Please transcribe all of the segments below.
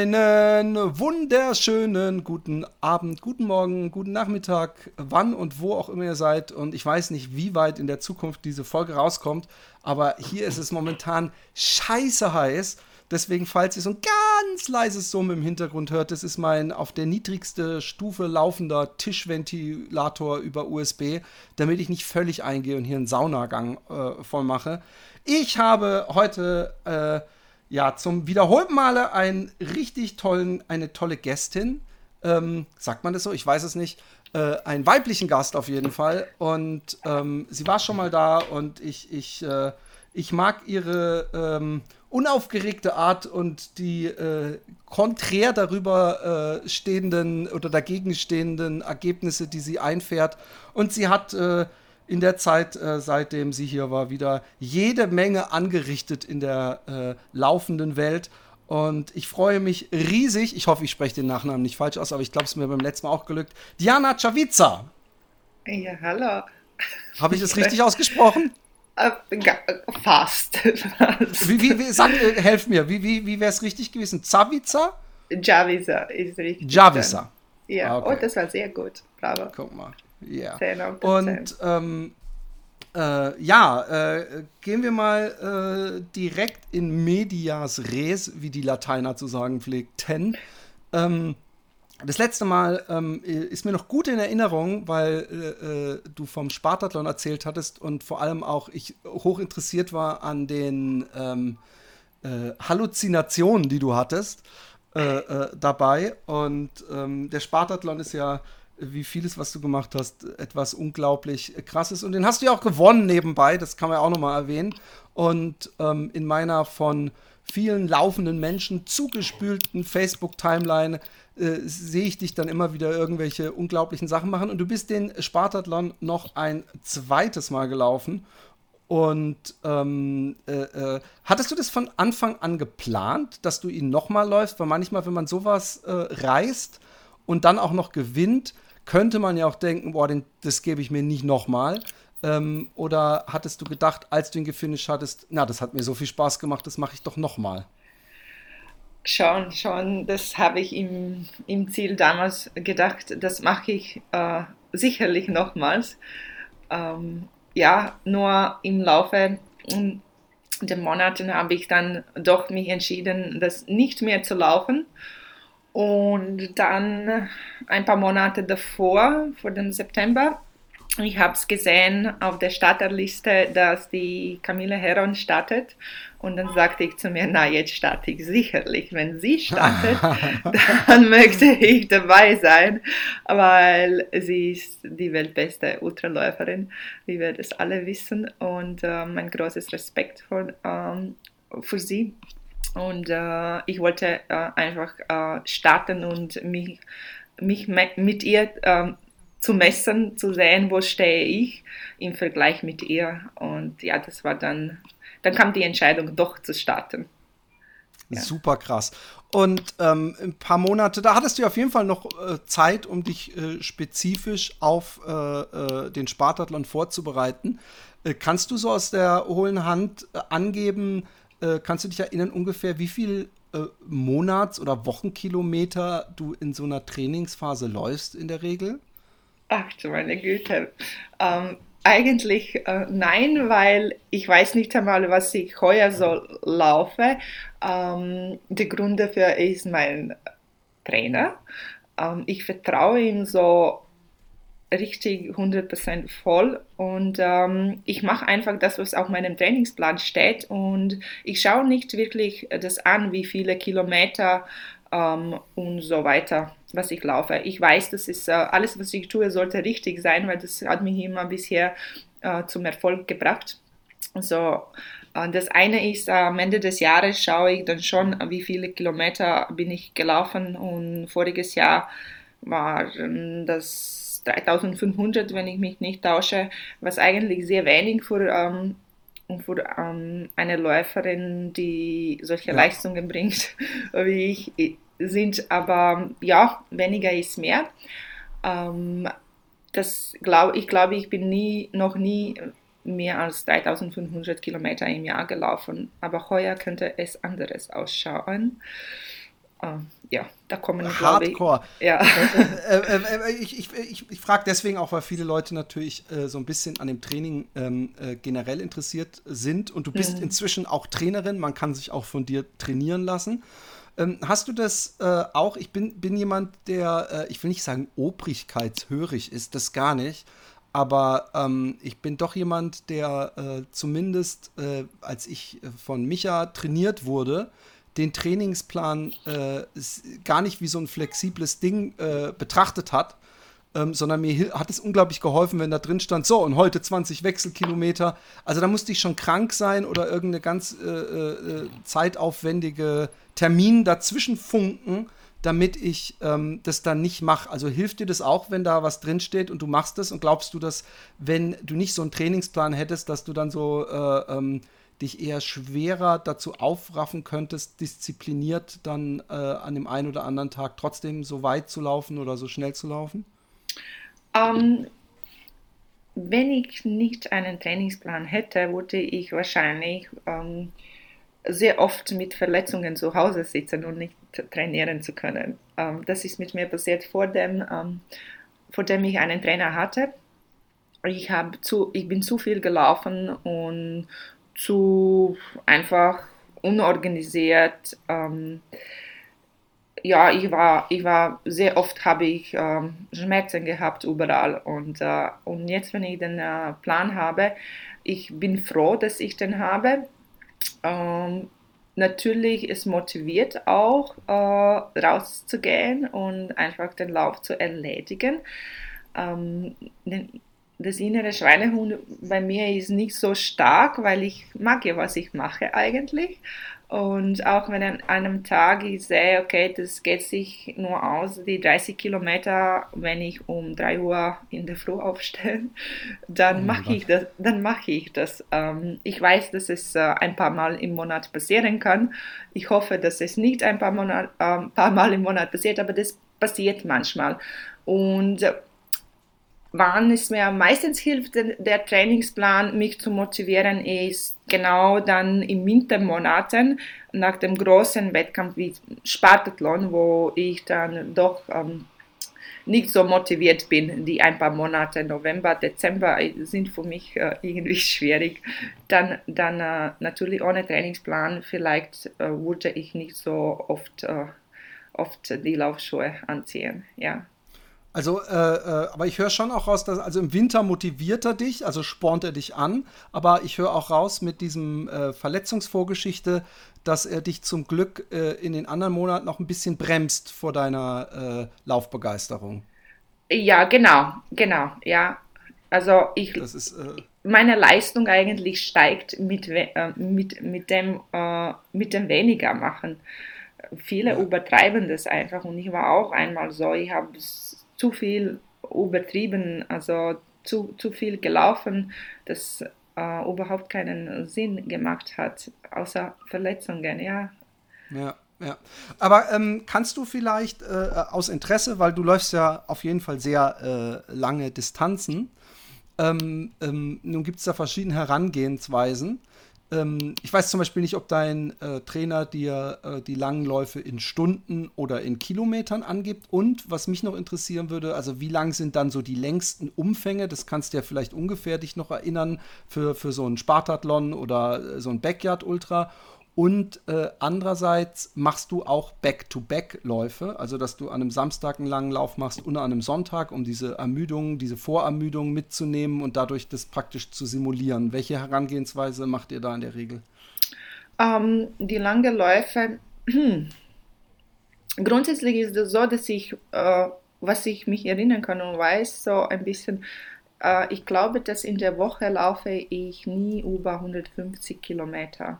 Einen wunderschönen guten Abend, guten Morgen, guten Nachmittag, wann und wo auch immer ihr seid. Und ich weiß nicht, wie weit in der Zukunft diese Folge rauskommt, aber hier ist es momentan scheiße heiß. Deswegen, falls ihr so ein ganz leises Summen im Hintergrund hört, das ist mein auf der niedrigste Stufe laufender Tischventilator über USB, damit ich nicht völlig eingehe und hier einen Saunagang äh, voll mache. Ich habe heute. Äh, ja, zum wiederholten Male einen richtig tollen, eine tolle Gästin. Ähm, sagt man das so? Ich weiß es nicht. Äh, einen weiblichen Gast auf jeden Fall. Und ähm, sie war schon mal da und ich, ich, äh, ich mag ihre ähm, unaufgeregte Art und die äh, konträr darüber äh, stehenden oder dagegen stehenden Ergebnisse, die sie einfährt. Und sie hat äh, in der Zeit, äh, seitdem sie hier war, wieder jede Menge angerichtet in der äh, laufenden Welt. Und ich freue mich riesig, ich hoffe, ich spreche den Nachnamen nicht falsch aus, aber ich glaube, es ist mir beim letzten Mal auch gelückt. Diana Czawica. Ja, hallo. Habe ich das richtig ausgesprochen? Äh, fast. wie, wie, wie, sag, äh, helf mir, wie, wie, wie wäre es richtig gewesen? Zawica? Javica ist richtig. Javica. Ja, okay. oh, das war sehr gut. Bravo. Guck mal. Ja. Yeah. Und ähm, äh, ja, äh, gehen wir mal äh, direkt in medias res, wie die Lateiner zu sagen pflegten. Ähm, das letzte Mal ähm, ist mir noch gut in Erinnerung, weil äh, äh, du vom Spartathlon erzählt hattest und vor allem auch ich hoch interessiert war an den ähm, äh, Halluzinationen, die du hattest dabei. Und ähm, der Spartathlon ist ja wie vieles, was du gemacht hast, etwas unglaublich krasses. Und den hast du ja auch gewonnen nebenbei, das kann man ja auch nochmal erwähnen. Und ähm, in meiner von vielen laufenden Menschen zugespülten Facebook-Timeline äh, sehe ich dich dann immer wieder irgendwelche unglaublichen Sachen machen. Und du bist den Spartathlon noch ein zweites Mal gelaufen. Und ähm, äh, äh, hattest du das von Anfang an geplant, dass du ihn nochmal läufst? Weil manchmal, wenn man sowas äh, reißt und dann auch noch gewinnt, könnte man ja auch denken, boah, den, das gebe ich mir nicht nochmal. Ähm, oder hattest du gedacht, als du ihn gefinisht hattest, na, das hat mir so viel Spaß gemacht, das mache ich doch nochmal? Schon, schon, das habe ich im, im Ziel damals gedacht, das mache ich äh, sicherlich nochmals. Ähm, ja, nur im Laufe der Monate habe ich dann doch mich entschieden, das nicht mehr zu laufen und dann ein paar Monate davor, vor dem September, ich habe es gesehen auf der Starterliste, dass die Camille Heron startet. Und dann sagte ich zu mir, na, jetzt starte ich sicherlich. Wenn sie startet, dann möchte ich dabei sein, weil sie ist die weltbeste Ultraläuferin, wie wir das alle wissen. Und äh, mein großes Respekt für, ähm, für sie. Und äh, ich wollte äh, einfach äh, starten und mich, mich mit ihr ähm, zu messen, zu sehen, wo stehe ich im Vergleich mit ihr. Und ja, das war dann, dann kam die Entscheidung, doch zu starten. Ja. Super krass. Und ähm, ein paar Monate, da hattest du auf jeden Fall noch äh, Zeit, um dich äh, spezifisch auf äh, äh den Spartathlon vorzubereiten. Äh, kannst du so aus der hohlen Hand äh, angeben, äh, kannst du dich erinnern ungefähr, wie viel äh, Monats- oder Wochenkilometer du in so einer Trainingsphase läufst in der Regel? Ach du meine Güte. Ähm, eigentlich äh, nein, weil ich weiß nicht einmal, was ich heuer so laufe. Ähm, der Grund dafür ist mein Trainer. Ähm, ich vertraue ihm so richtig 100% voll und ähm, ich mache einfach das, was auf meinem Trainingsplan steht und ich schaue nicht wirklich das an, wie viele Kilometer ähm, und so weiter, was ich laufe. Ich weiß, das ist äh, alles, was ich tue, sollte richtig sein, weil das hat mich immer bisher äh, zum Erfolg gebracht. So, das eine ist, am Ende des Jahres schaue ich dann schon, wie viele Kilometer bin ich gelaufen und voriges Jahr waren das 3500, wenn ich mich nicht tausche, was eigentlich sehr wenig für, ähm, für ähm, eine Läuferin, die solche ja. Leistungen bringt, wie ich, sind. Aber ja, weniger ist mehr. Ähm, das glaub, ich glaube, ich bin nie, noch nie mehr als 3500 Kilometer im Jahr gelaufen. Aber heuer könnte es anderes ausschauen. Uh, ja, da kommen Hardcore. Ich, ja. Äh, äh, äh, ich ich, ich, ich frage deswegen auch, weil viele Leute natürlich äh, so ein bisschen an dem Training ähm, äh, generell interessiert sind und du bist mhm. inzwischen auch Trainerin, man kann sich auch von dir trainieren lassen. Ähm, hast du das äh, auch? Ich bin, bin jemand, der, ich will nicht sagen obrigkeitshörig ist, das gar nicht. Aber ähm, ich bin doch jemand, der äh, zumindest, äh, als ich von Micha trainiert wurde, den Trainingsplan äh, gar nicht wie so ein flexibles Ding äh, betrachtet hat, ähm, sondern mir hat es unglaublich geholfen, wenn da drin stand, so und heute 20 Wechselkilometer. Also da musste ich schon krank sein oder irgendeine ganz äh, äh, zeitaufwendige Termin dazwischen funken, damit ich ähm, das dann nicht mache. Also hilft dir das auch, wenn da was drinsteht und du machst das und glaubst du, dass wenn du nicht so einen Trainingsplan hättest, dass du dann so äh, ähm, dich eher schwerer dazu aufraffen könntest, diszipliniert dann äh, an dem einen oder anderen Tag trotzdem so weit zu laufen oder so schnell zu laufen? Um, ähm, wenn ich nicht einen Trainingsplan hätte, würde ich wahrscheinlich ähm, sehr oft mit Verletzungen zu Hause sitzen und nicht trainieren zu können. Ähm, das ist mit mir passiert vor dem, vor dem ich einen Trainer hatte. Ich, zu, ich bin zu viel gelaufen und zu einfach unorganisiert. Ähm, ja, ich war, ich war sehr oft habe ich ähm, Schmerzen gehabt überall und, äh, und jetzt, wenn ich den äh, Plan habe, ich bin froh, dass ich den habe ähm, natürlich, es motiviert auch, äh, rauszugehen und einfach den Lauf zu erledigen. Ähm, das innere Schweinehund bei mir ist nicht so stark, weil ich mag ja, was ich mache eigentlich. Und auch wenn an einem Tag ich sehe, okay, das geht sich nur aus, die 30 Kilometer, wenn ich um 3 Uhr in der Früh aufstehe, dann oh mache ich das. Dann mache ich das. Ähm, ich weiß, dass es äh, ein paar Mal im Monat passieren kann. Ich hoffe, dass es nicht ein paar, Monat, äh, paar Mal im Monat passiert, aber das passiert manchmal. Und wann es mir meistens hilft, der Trainingsplan, mich zu motivieren, ist genau dann in Wintermonaten nach dem großen Wettkampf wie Spartathlon, wo ich dann doch ähm, nicht so motiviert bin. Die ein paar Monate, November, Dezember, sind für mich äh, irgendwie schwierig. Dann, dann äh, natürlich ohne Trainingsplan, vielleicht äh, würde ich nicht so oft, äh, oft die Laufschuhe anziehen. Ja. Also, äh, äh, aber ich höre schon auch raus, dass also im Winter motiviert er dich, also spornt er dich an, aber ich höre auch raus mit diesem äh, Verletzungsvorgeschichte, dass er dich zum Glück äh, in den anderen Monaten noch ein bisschen bremst vor deiner äh, Laufbegeisterung. Ja, genau, genau, ja. Also ich, ist, äh, meine Leistung eigentlich steigt mit, mit, mit, dem, mit dem weniger machen. Viele ja. übertreiben das einfach und ich war auch einmal so, ich habe zu viel übertrieben, also zu, zu viel gelaufen, das äh, überhaupt keinen Sinn gemacht hat, außer Verletzungen, ja. Ja. Ja, aber ähm, kannst du vielleicht äh, aus Interesse, weil du läufst ja auf jeden Fall sehr äh, lange Distanzen, ähm, ähm, nun gibt es da verschiedene Herangehensweisen. Ähm, ich weiß zum Beispiel nicht, ob dein äh, Trainer dir äh, die langen Läufe in Stunden oder in Kilometern angibt. Und was mich noch interessieren würde, also wie lang sind dann so die längsten Umfänge? Das kannst du ja vielleicht ungefähr dich noch erinnern für, für so einen Spartathlon oder äh, so ein Backyard-Ultra. Und äh, andererseits machst du auch Back-to-Back-Läufe, also dass du an einem Samstag einen langen Lauf machst und an einem Sonntag, um diese Ermüdung, diese Vorermüdung mitzunehmen und dadurch das praktisch zu simulieren. Welche Herangehensweise macht ihr da in der Regel? Ähm, die langen Läufe, grundsätzlich ist es so, dass ich, äh, was ich mich erinnern kann und weiß, so ein bisschen äh, ich glaube, dass in der Woche laufe ich nie über 150 Kilometer.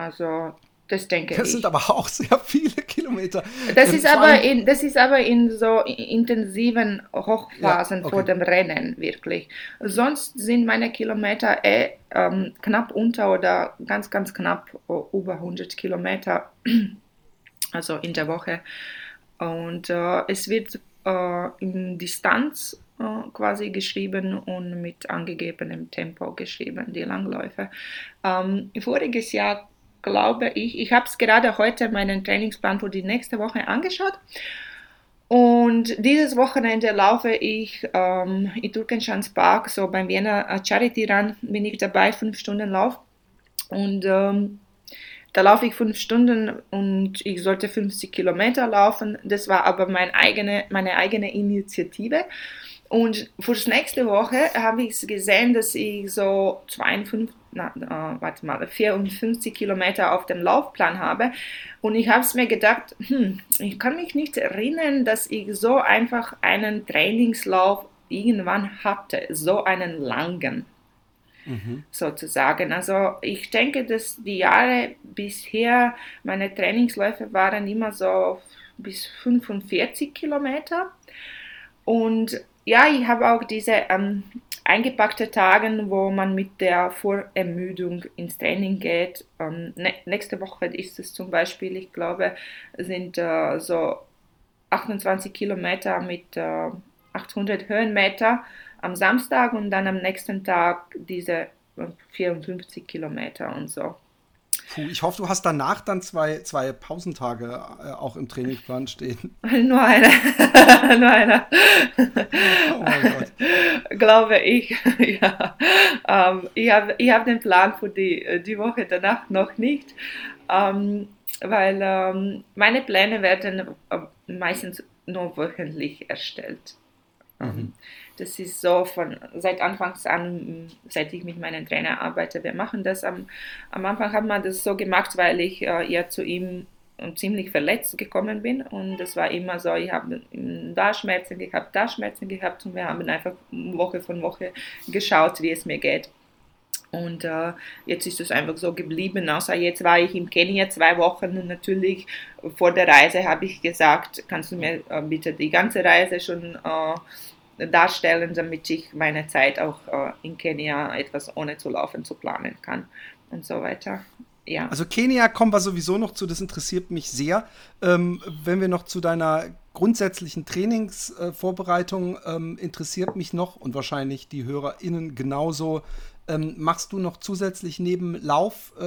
Also das denke das ich. Das sind aber auch sehr viele Kilometer. Das ist, aber in, das ist aber in so intensiven Hochphasen ja, okay. vor dem Rennen wirklich. Sonst sind meine Kilometer eh, ähm, knapp unter oder ganz, ganz knapp über 100 Kilometer, also in der Woche. Und äh, es wird äh, in Distanz äh, quasi geschrieben und mit angegebenem Tempo geschrieben, die Langläufe. Ähm, voriges Jahr glaube ich. Ich habe es gerade heute meinen Trainingsplan für die nächste Woche angeschaut. Und dieses Wochenende laufe ich ähm, in Turkenschanz Park, so beim Wiener Charity Run, bin ich dabei, fünf Stunden Lauf. Und ähm, da laufe ich fünf Stunden und ich sollte 50 Kilometer laufen. Das war aber mein eigene, meine eigene Initiative. Und fürs nächste Woche habe ich gesehen, dass ich so 52, na, äh, warte mal, 54 Kilometer auf dem Laufplan habe. Und ich habe es mir gedacht, hm, ich kann mich nicht erinnern, dass ich so einfach einen Trainingslauf irgendwann hatte, so einen langen. Mhm. sozusagen. Also ich denke, dass die Jahre bisher meine Trainingsläufe waren immer so bis 45 Kilometer. Und ja, ich habe auch diese ähm, eingepackte Tage, wo man mit der Vorermüdung ins Training geht. Ähm, ne nächste Woche ist es zum Beispiel, ich glaube, sind äh, so 28 Kilometer mit äh, 800 Höhenmeter am Samstag und dann am nächsten Tag diese 54 Kilometer und so. Puh, ich hoffe, du hast danach dann zwei, zwei Pausentage äh, auch im Trainingsplan stehen. Nur eine. Nur eine. Oh mein Gott. Glaube ich. ja. Ähm, ich habe ich hab den Plan für die, die Woche danach noch nicht, ähm, weil ähm, meine Pläne werden äh, meistens nur wöchentlich erstellt. Mhm. Das ist so von seit Anfangs an, seit ich mit meinem Trainer arbeite. Wir machen das. Am, am Anfang hat man das so gemacht, weil ich äh, ja zu ihm ziemlich verletzt gekommen bin und das war immer so, ich habe da Schmerzen gehabt, da Schmerzen gehabt und wir haben einfach Woche von Woche geschaut, wie es mir geht. Und äh, jetzt ist es einfach so geblieben. Außer jetzt war ich in Kenia zwei Wochen und natürlich vor der Reise habe ich gesagt, kannst du mir äh, bitte die ganze Reise schon äh, darstellen, damit ich meine Zeit auch äh, in Kenia etwas ohne zu laufen zu planen kann und so weiter. Ja. Also Kenia kommen wir sowieso noch zu, das interessiert mich sehr. Ähm, wenn wir noch zu deiner grundsätzlichen Trainingsvorbereitung äh, ähm, interessiert mich noch und wahrscheinlich die HörerInnen genauso. Ähm, machst du noch zusätzlich neben Lauf äh,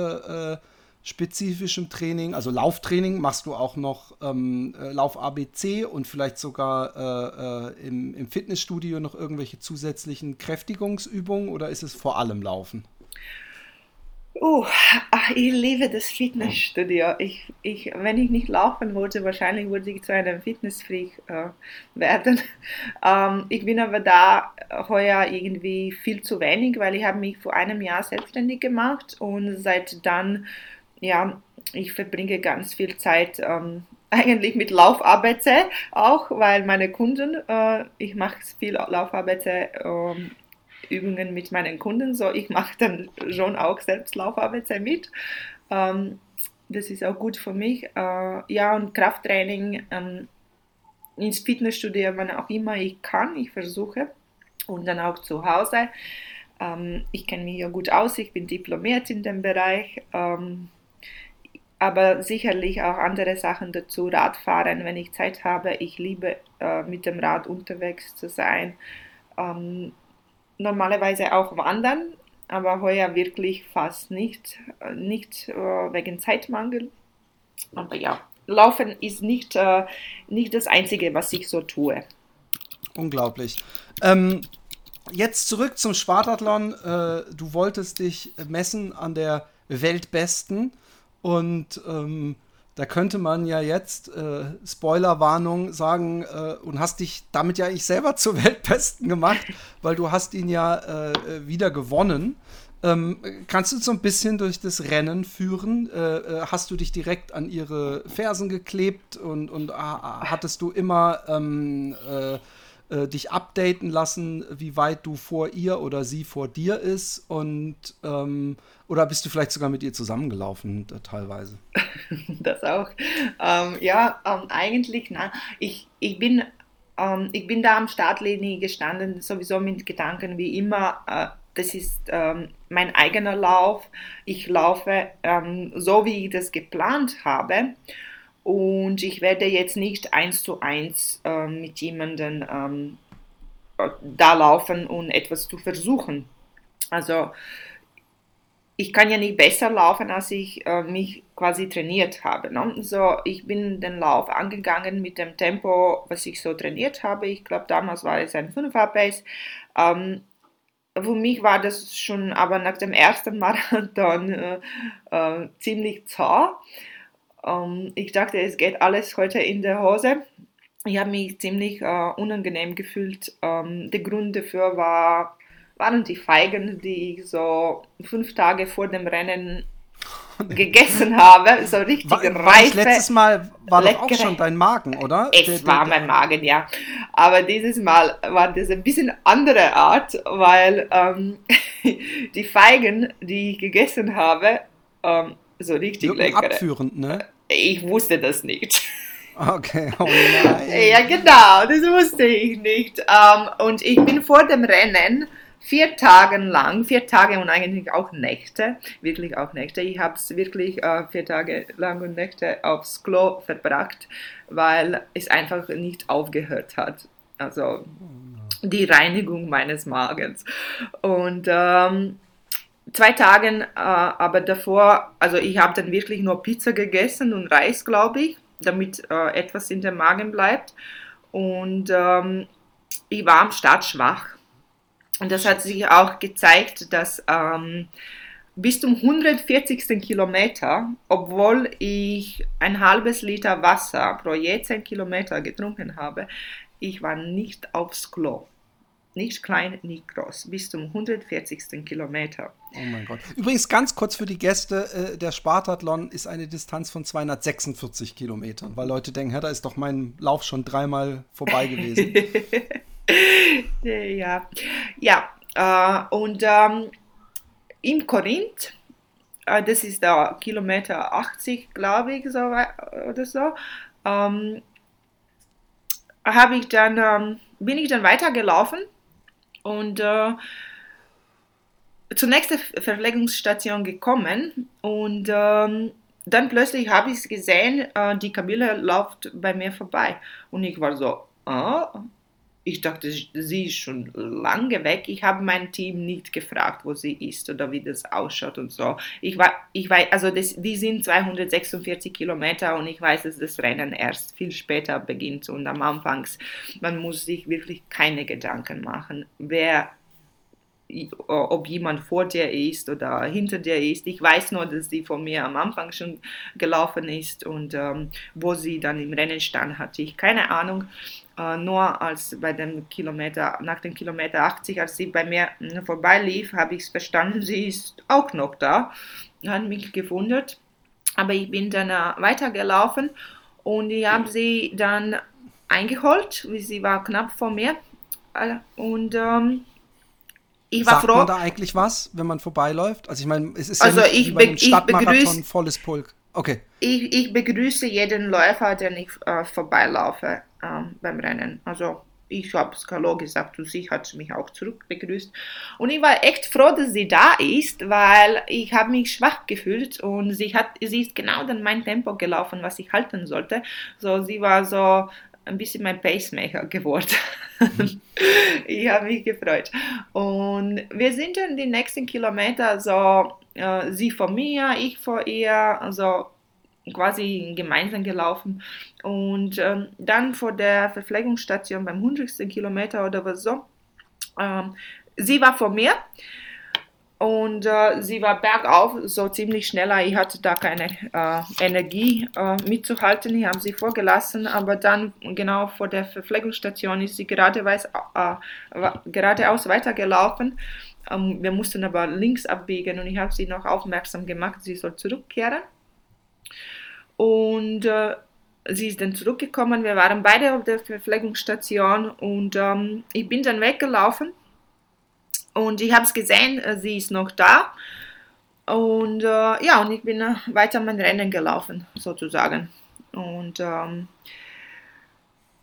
äh spezifischem Training, also Lauftraining, machst du auch noch ähm, äh, Lauf ABC und vielleicht sogar äh, äh, im, im, Fitnessstudio noch irgendwelche zusätzlichen Kräftigungsübungen oder ist es vor allem Laufen? Oh, ach, ich liebe das Fitnessstudio. Ich, ich, wenn ich nicht laufen wollte, wahrscheinlich würde ich zu einem Fitnessfreak äh, werden. Ähm, ich bin aber da heuer irgendwie viel zu wenig, weil ich habe mich vor einem Jahr selbstständig gemacht und seit dann ja, ich verbringe ganz viel Zeit ähm, eigentlich mit Lauf-ABC auch, weil meine Kunden, äh, ich mache viel Lauf-ABC ähm, Übungen mit meinen Kunden, so ich mache dann schon auch selbst Lauf-ABC mit. Ähm, das ist auch gut für mich. Äh, ja, und Krafttraining ähm, ins Fitnessstudio, wann auch immer ich kann, ich versuche. Und dann auch zu Hause. Ähm, ich kenne mich ja gut aus, ich bin diplomiert in dem Bereich. Ähm, aber sicherlich auch andere Sachen dazu. Radfahren, wenn ich Zeit habe. Ich liebe äh, mit dem Rad unterwegs zu sein. Ähm, normalerweise auch wandern, aber heuer wirklich fast nicht, äh, nicht äh, wegen Zeitmangel. Aber ja, Laufen ist nicht, äh, nicht das Einzige, was ich so tue. Unglaublich. Ähm, jetzt zurück zum Spartathlon. Äh, du wolltest dich messen an der Weltbesten. Und ähm, da könnte man ja jetzt, äh, Spoilerwarnung, sagen, äh, und hast dich damit ja ich selber zur Weltbesten gemacht, weil du hast ihn ja äh, wieder gewonnen. Ähm, kannst du so ein bisschen durch das Rennen führen? Äh, äh, hast du dich direkt an ihre Fersen geklebt und, und ah, hattest du immer ähm, äh, dich updaten lassen, wie weit du vor ihr oder sie vor dir ist und ähm, oder bist du vielleicht sogar mit ihr zusammengelaufen äh, teilweise? das auch. Ähm, ja, ähm, eigentlich, nein. Ich, ich bin ähm, ich bin da am Startlinie gestanden, sowieso mit Gedanken wie immer, äh, das ist ähm, mein eigener Lauf. Ich laufe ähm, so, wie ich das geplant habe. Und ich werde jetzt nicht eins zu eins äh, mit jemandem ähm, da laufen und etwas zu versuchen. Also ich kann ja nicht besser laufen, als ich äh, mich quasi trainiert habe. Ne? So, ich bin den Lauf angegangen mit dem Tempo, was ich so trainiert habe. Ich glaube, damals war es ein 5er Pace. Ähm, für mich war das schon aber nach dem ersten Marathon äh, äh, ziemlich zäh. Ähm, ich dachte, es geht alles heute in der Hose. Ich habe mich ziemlich äh, unangenehm gefühlt. Ähm, der Grund dafür war, waren die Feigen, die ich so fünf Tage vor dem Rennen gegessen habe, so richtig war, reife. letztes Mal war leckere. doch auch schon dein Magen, oder? Es der, der, war mein Magen, ja. Aber dieses Mal war das ein bisschen andere Art, weil ähm, die Feigen, die ich gegessen habe, ähm, so richtig lecker. abführend, ne? Ich wusste das nicht. Okay, oh nein. ja, genau, das wusste ich nicht. Ähm, und ich bin vor dem Rennen vier Tage lang, vier Tage und eigentlich auch Nächte, wirklich auch Nächte. Ich habe es wirklich äh, vier Tage lang und Nächte aufs Klo verbracht, weil es einfach nicht aufgehört hat. Also die Reinigung meines Magens. Und ähm, zwei Tagen, äh, aber davor, also ich habe dann wirklich nur Pizza gegessen und Reis, glaube ich, damit äh, etwas in der Magen bleibt. Und ähm, ich war am Start schwach und das hat sich auch gezeigt, dass ähm, bis zum 140. Kilometer, obwohl ich ein halbes Liter Wasser pro je 10 Kilometer getrunken habe, ich war nicht aufs Klo. Nicht klein, nicht groß. Bis zum 140. Kilometer. Oh mein Gott. Übrigens ganz kurz für die Gäste, äh, der Spartathlon ist eine Distanz von 246 Kilometern, weil Leute denken, da ist doch mein Lauf schon dreimal vorbei gewesen. ja, ja. Äh, und ähm, in Korinth, äh, das ist der Kilometer 80, glaube ich, so, oder so, ähm, habe ich dann, ähm, bin ich dann weitergelaufen und äh, zur nächsten Verpflegungsstation gekommen. Und ähm, dann plötzlich habe ich gesehen, äh, die Camille läuft bei mir vorbei. Und ich war so, ah, ich dachte, sie ist schon lange weg. Ich habe mein Team nicht gefragt, wo sie ist oder wie das ausschaut und so. Ich war, ich weiß, also das, die sind 246 Kilometer und ich weiß, dass das Rennen erst viel später beginnt und am Anfang, man muss sich wirklich keine Gedanken machen, wer ob jemand vor dir ist oder hinter dir ist. Ich weiß nur, dass sie von mir am Anfang schon gelaufen ist und ähm, wo sie dann im Rennen stand, hatte ich keine Ahnung. Äh, nur als bei dem Kilometer, nach dem Kilometer 80, als sie bei mir hm, vorbeilief, habe ich es verstanden, sie ist auch noch da. Hat mich gewundert. Aber ich bin dann äh, weitergelaufen und ich habe sie dann eingeholt, wie sie war knapp vor mir. Äh, und ähm, ich war Sagt froh. man da eigentlich was, wenn man vorbeiläuft? Also ich meine, es ist also ja nicht ich bei einem Stadtmarathon volles Pulk. Okay. Ich, ich begrüße jeden Läufer, den ich äh, vorbeilaufe ähm, beim Rennen. Also ich habe es Hallo gesagt und sie hat mich auch zurück begrüßt. Und ich war echt froh, dass sie da ist, weil ich habe mich schwach gefühlt und sie hat, sie ist genau dann mein Tempo gelaufen, was ich halten sollte. So, sie war so ein bisschen mein Pacemaker geworden. ich habe mich gefreut. Und wir sind dann die nächsten Kilometer so, äh, sie vor mir, ich vor ihr, also quasi gemeinsam gelaufen. Und ähm, dann vor der Verpflegungsstation beim 100. Kilometer oder was so, ähm, sie war vor mir und äh, sie war bergauf so ziemlich schneller. Ich hatte da keine äh, Energie äh, mitzuhalten. Ich habe sie vorgelassen, aber dann genau vor der Verpflegungsstation ist sie geradeaus, äh, geradeaus weitergelaufen. Ähm, wir mussten aber links abbiegen und ich habe sie noch aufmerksam gemacht, sie soll zurückkehren. Und äh, sie ist dann zurückgekommen. Wir waren beide auf der Verpflegungsstation und ähm, ich bin dann weggelaufen und ich habe es gesehen, äh, sie ist noch da. Und äh, ja, und ich bin äh, weiter mein Rennen gelaufen, sozusagen. Und ähm,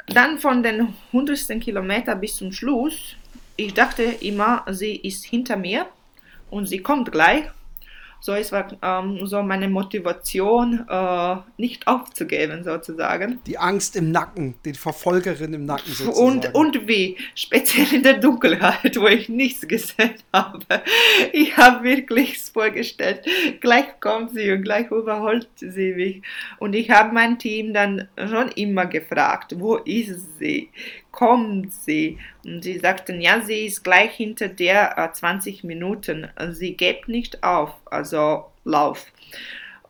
dann von den 100. Kilometer bis zum Schluss, ich dachte immer, sie ist hinter mir und sie kommt gleich. So ist ähm, so meine Motivation, äh, nicht aufzugeben, sozusagen. Die Angst im Nacken, die Verfolgerin im Nacken sozusagen. Und, und wie, speziell in der Dunkelheit, wo ich nichts gesehen habe. Ich habe wirklich vorgestellt, gleich kommt sie und gleich überholt sie mich. Und ich habe mein Team dann schon immer gefragt, wo ist sie? Kommt sie? Und sie sagten, ja, sie ist gleich hinter der äh, 20 Minuten. Sie gibt nicht auf, also lauf.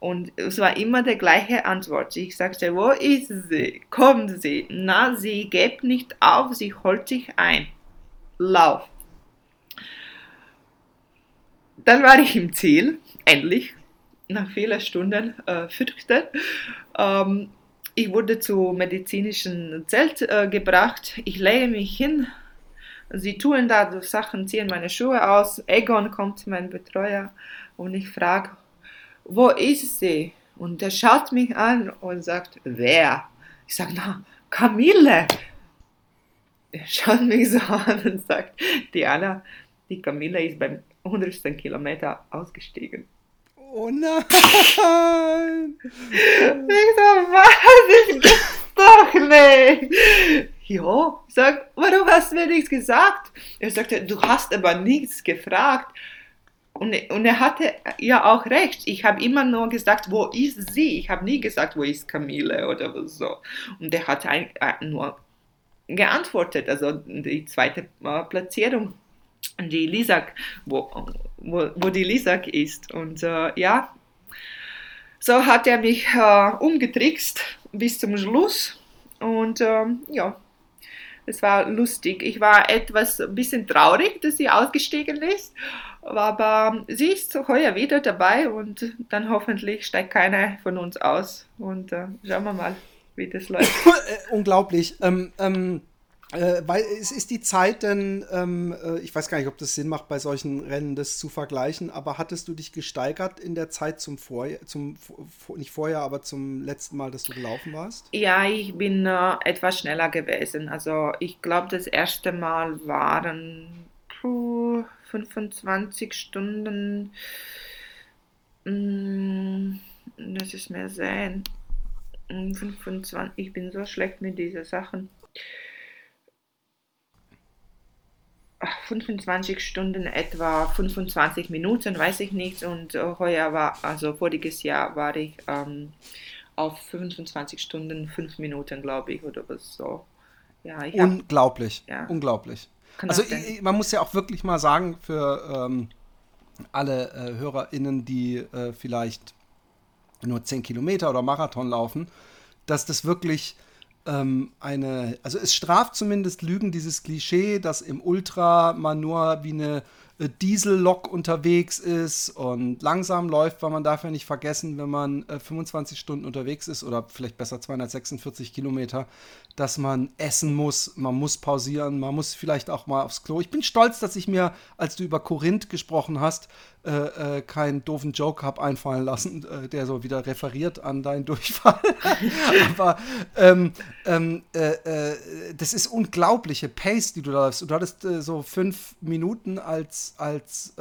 Und es war immer die gleiche Antwort. Ich sagte, wo ist sie? Kommt sie? Na, sie gibt nicht auf, sie holt sich ein. Lauf. Dann war ich im Ziel, endlich, nach vielen Stunden äh. Ähm, ich wurde zu medizinischen Zelt äh, gebracht. Ich lege mich hin. Sie tun da so Sachen, ziehen meine Schuhe aus. Egon kommt, mein Betreuer, und ich frage, wo ist sie? Und er schaut mich an und sagt, wer? Ich sage, na, Camille. Er schaut mich so an und sagt, Diana, die Camille ist beim 100. Kilometer ausgestiegen. Oh nein! Ich so, was? Ich gibt's doch nicht! Ja, ich sag, warum hast du mir nichts gesagt? Er sagte, du hast aber nichts gefragt. Und, und er hatte ja auch recht. Ich habe immer nur gesagt, wo ist sie? Ich habe nie gesagt, wo ist Camille oder so. Und er hat ein, äh, nur geantwortet, also die zweite äh, Platzierung die Lisak, wo, wo, wo die Lisak ist. Und äh, ja, so hat er mich äh, umgetrickst bis zum Schluss. Und äh, ja, es war lustig. Ich war etwas ein bisschen traurig, dass sie ausgestiegen ist. Aber sie ist heuer wieder dabei und dann hoffentlich steigt keiner von uns aus. Und äh, schauen wir mal, wie das läuft. Unglaublich. Ähm, ähm äh, weil es ist die Zeit denn, ähm, äh, ich weiß gar nicht, ob das Sinn macht, bei solchen Rennen das zu vergleichen, aber hattest du dich gesteigert in der Zeit zum Vorjahr, zum, nicht vorher, aber zum letzten Mal, dass du gelaufen warst? Ja, ich bin äh, etwas schneller gewesen. Also ich glaube, das erste Mal waren puh, 25 Stunden. Mh, mm, das ist mehr sehen. 25, mm, ich bin so schlecht mit diesen Sachen. 25 Stunden etwa 25 Minuten, weiß ich nicht. Und äh, heuer war, also voriges Jahr war ich ähm, auf 25 Stunden 5 Minuten, glaube ich, oder was so. Ja, unglaublich, hab, ja. unglaublich. also ich, man muss ja auch wirklich mal sagen, für ähm, alle äh, HörerInnen, die äh, vielleicht nur 10 Kilometer oder Marathon laufen, dass das wirklich ähm, eine, also es straft zumindest Lügen dieses Klischee, dass im Ultra man nur wie eine äh, Diesellok unterwegs ist und langsam läuft, weil man darf ja nicht vergessen, wenn man äh, 25 Stunden unterwegs ist oder vielleicht besser 246 Kilometer, dass man essen muss, man muss pausieren, man muss vielleicht auch mal aufs Klo. Ich bin stolz, dass ich mir, als du über Korinth gesprochen hast, äh, äh, keinen doofen Joke habe einfallen lassen, äh, der so wieder referiert an deinen Durchfall. Aber ähm, ähm, äh, äh, das ist unglaubliche Pace, die du da läufst. Du hattest äh, so fünf Minuten als, als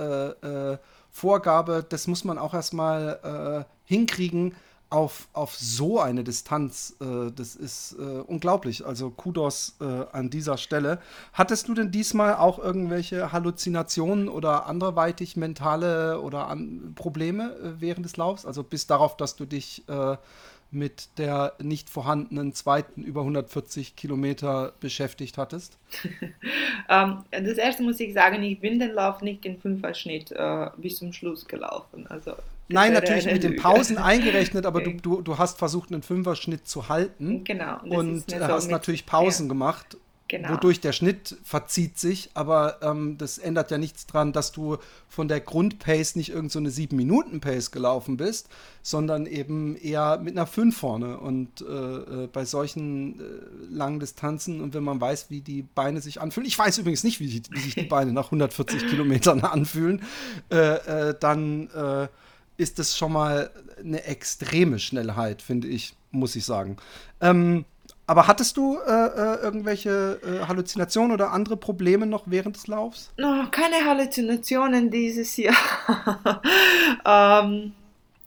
Vorgabe, das muss man auch erstmal hinkriegen auf, auf so eine Distanz, äh, das ist äh, unglaublich. Also Kudos äh, an dieser Stelle. Hattest du denn diesmal auch irgendwelche Halluzinationen oder anderweitig mentale oder an Probleme äh, während des Laufs? Also bis darauf, dass du dich äh, mit der nicht vorhandenen zweiten über 140 Kilometer beschäftigt hattest? um, ähm, das erste muss ich sagen, ich bin den Lauf nicht in Fünferschnitt äh, bis zum Schluss gelaufen. Also Nein, natürlich mit den Pausen eingerechnet, aber du, du, du hast versucht, einen Fünferschnitt zu halten. Genau. Und, und hast natürlich Pausen ja. gemacht. genau. wodurch der Schnitt verzieht sich, aber ähm, das ändert ja nichts dran, dass du von der Grundpace nicht irgendeine so 7-Minuten-Pace gelaufen bist, sondern eben eher mit einer 5 vorne. Und äh, äh, bei solchen äh, langen Distanzen und wenn man weiß, wie die Beine sich anfühlen, ich weiß übrigens nicht, wie, die, wie sich die Beine nach 140 Kilometern anfühlen, äh, äh, dann äh, ist das schon mal eine extreme Schnellheit, finde ich, muss ich sagen. Ähm, aber hattest du äh, äh, irgendwelche äh, Halluzinationen oder andere Probleme noch während des Laufs? No, keine Halluzinationen dieses Jahr. ähm,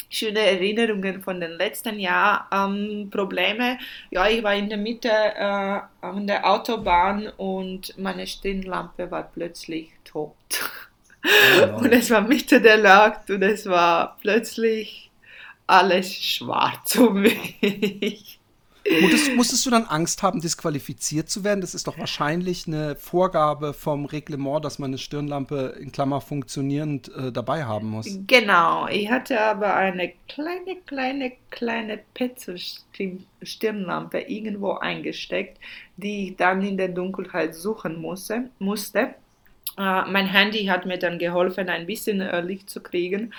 schöne Erinnerungen von den letzten Jahr. Ähm, Probleme, ja, ich war in der Mitte äh, an der Autobahn und meine Stirnlampe war plötzlich tot. Oh, und es war Mitte der Nacht und es war plötzlich alles schwarz um mich. Musstest, musstest, du dann Angst haben, disqualifiziert zu werden? Das ist doch wahrscheinlich eine Vorgabe vom Reglement, dass man eine Stirnlampe in Klammer funktionierend äh, dabei haben muss. Genau, ich hatte aber eine kleine, kleine, kleine Pezzo-Stirnlampe irgendwo eingesteckt, die ich dann in der Dunkelheit suchen musste. musste. Äh, mein Handy hat mir dann geholfen, ein bisschen äh, Licht zu kriegen.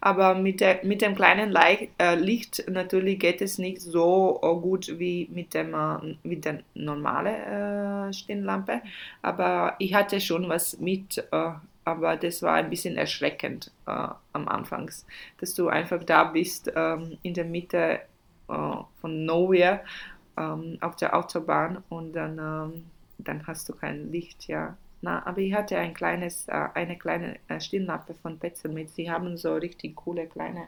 Aber mit, der, mit dem kleinen Licht, äh, Licht natürlich geht es nicht so äh, gut wie mit, dem, äh, mit der normalen Stirnlampe. Aber ich hatte schon was mit, aber das war ein bisschen erschreckend am Anfang, dass du einfach da bist ähm, in der Mitte von Nowhere ähm, auf der Autobahn und dann, ähm, dann hast du kein Licht, ja. Na, aber ich hatte ein kleines, äh, eine kleine äh, Stirnlampe von Petzl mit. Sie haben so richtig coole kleine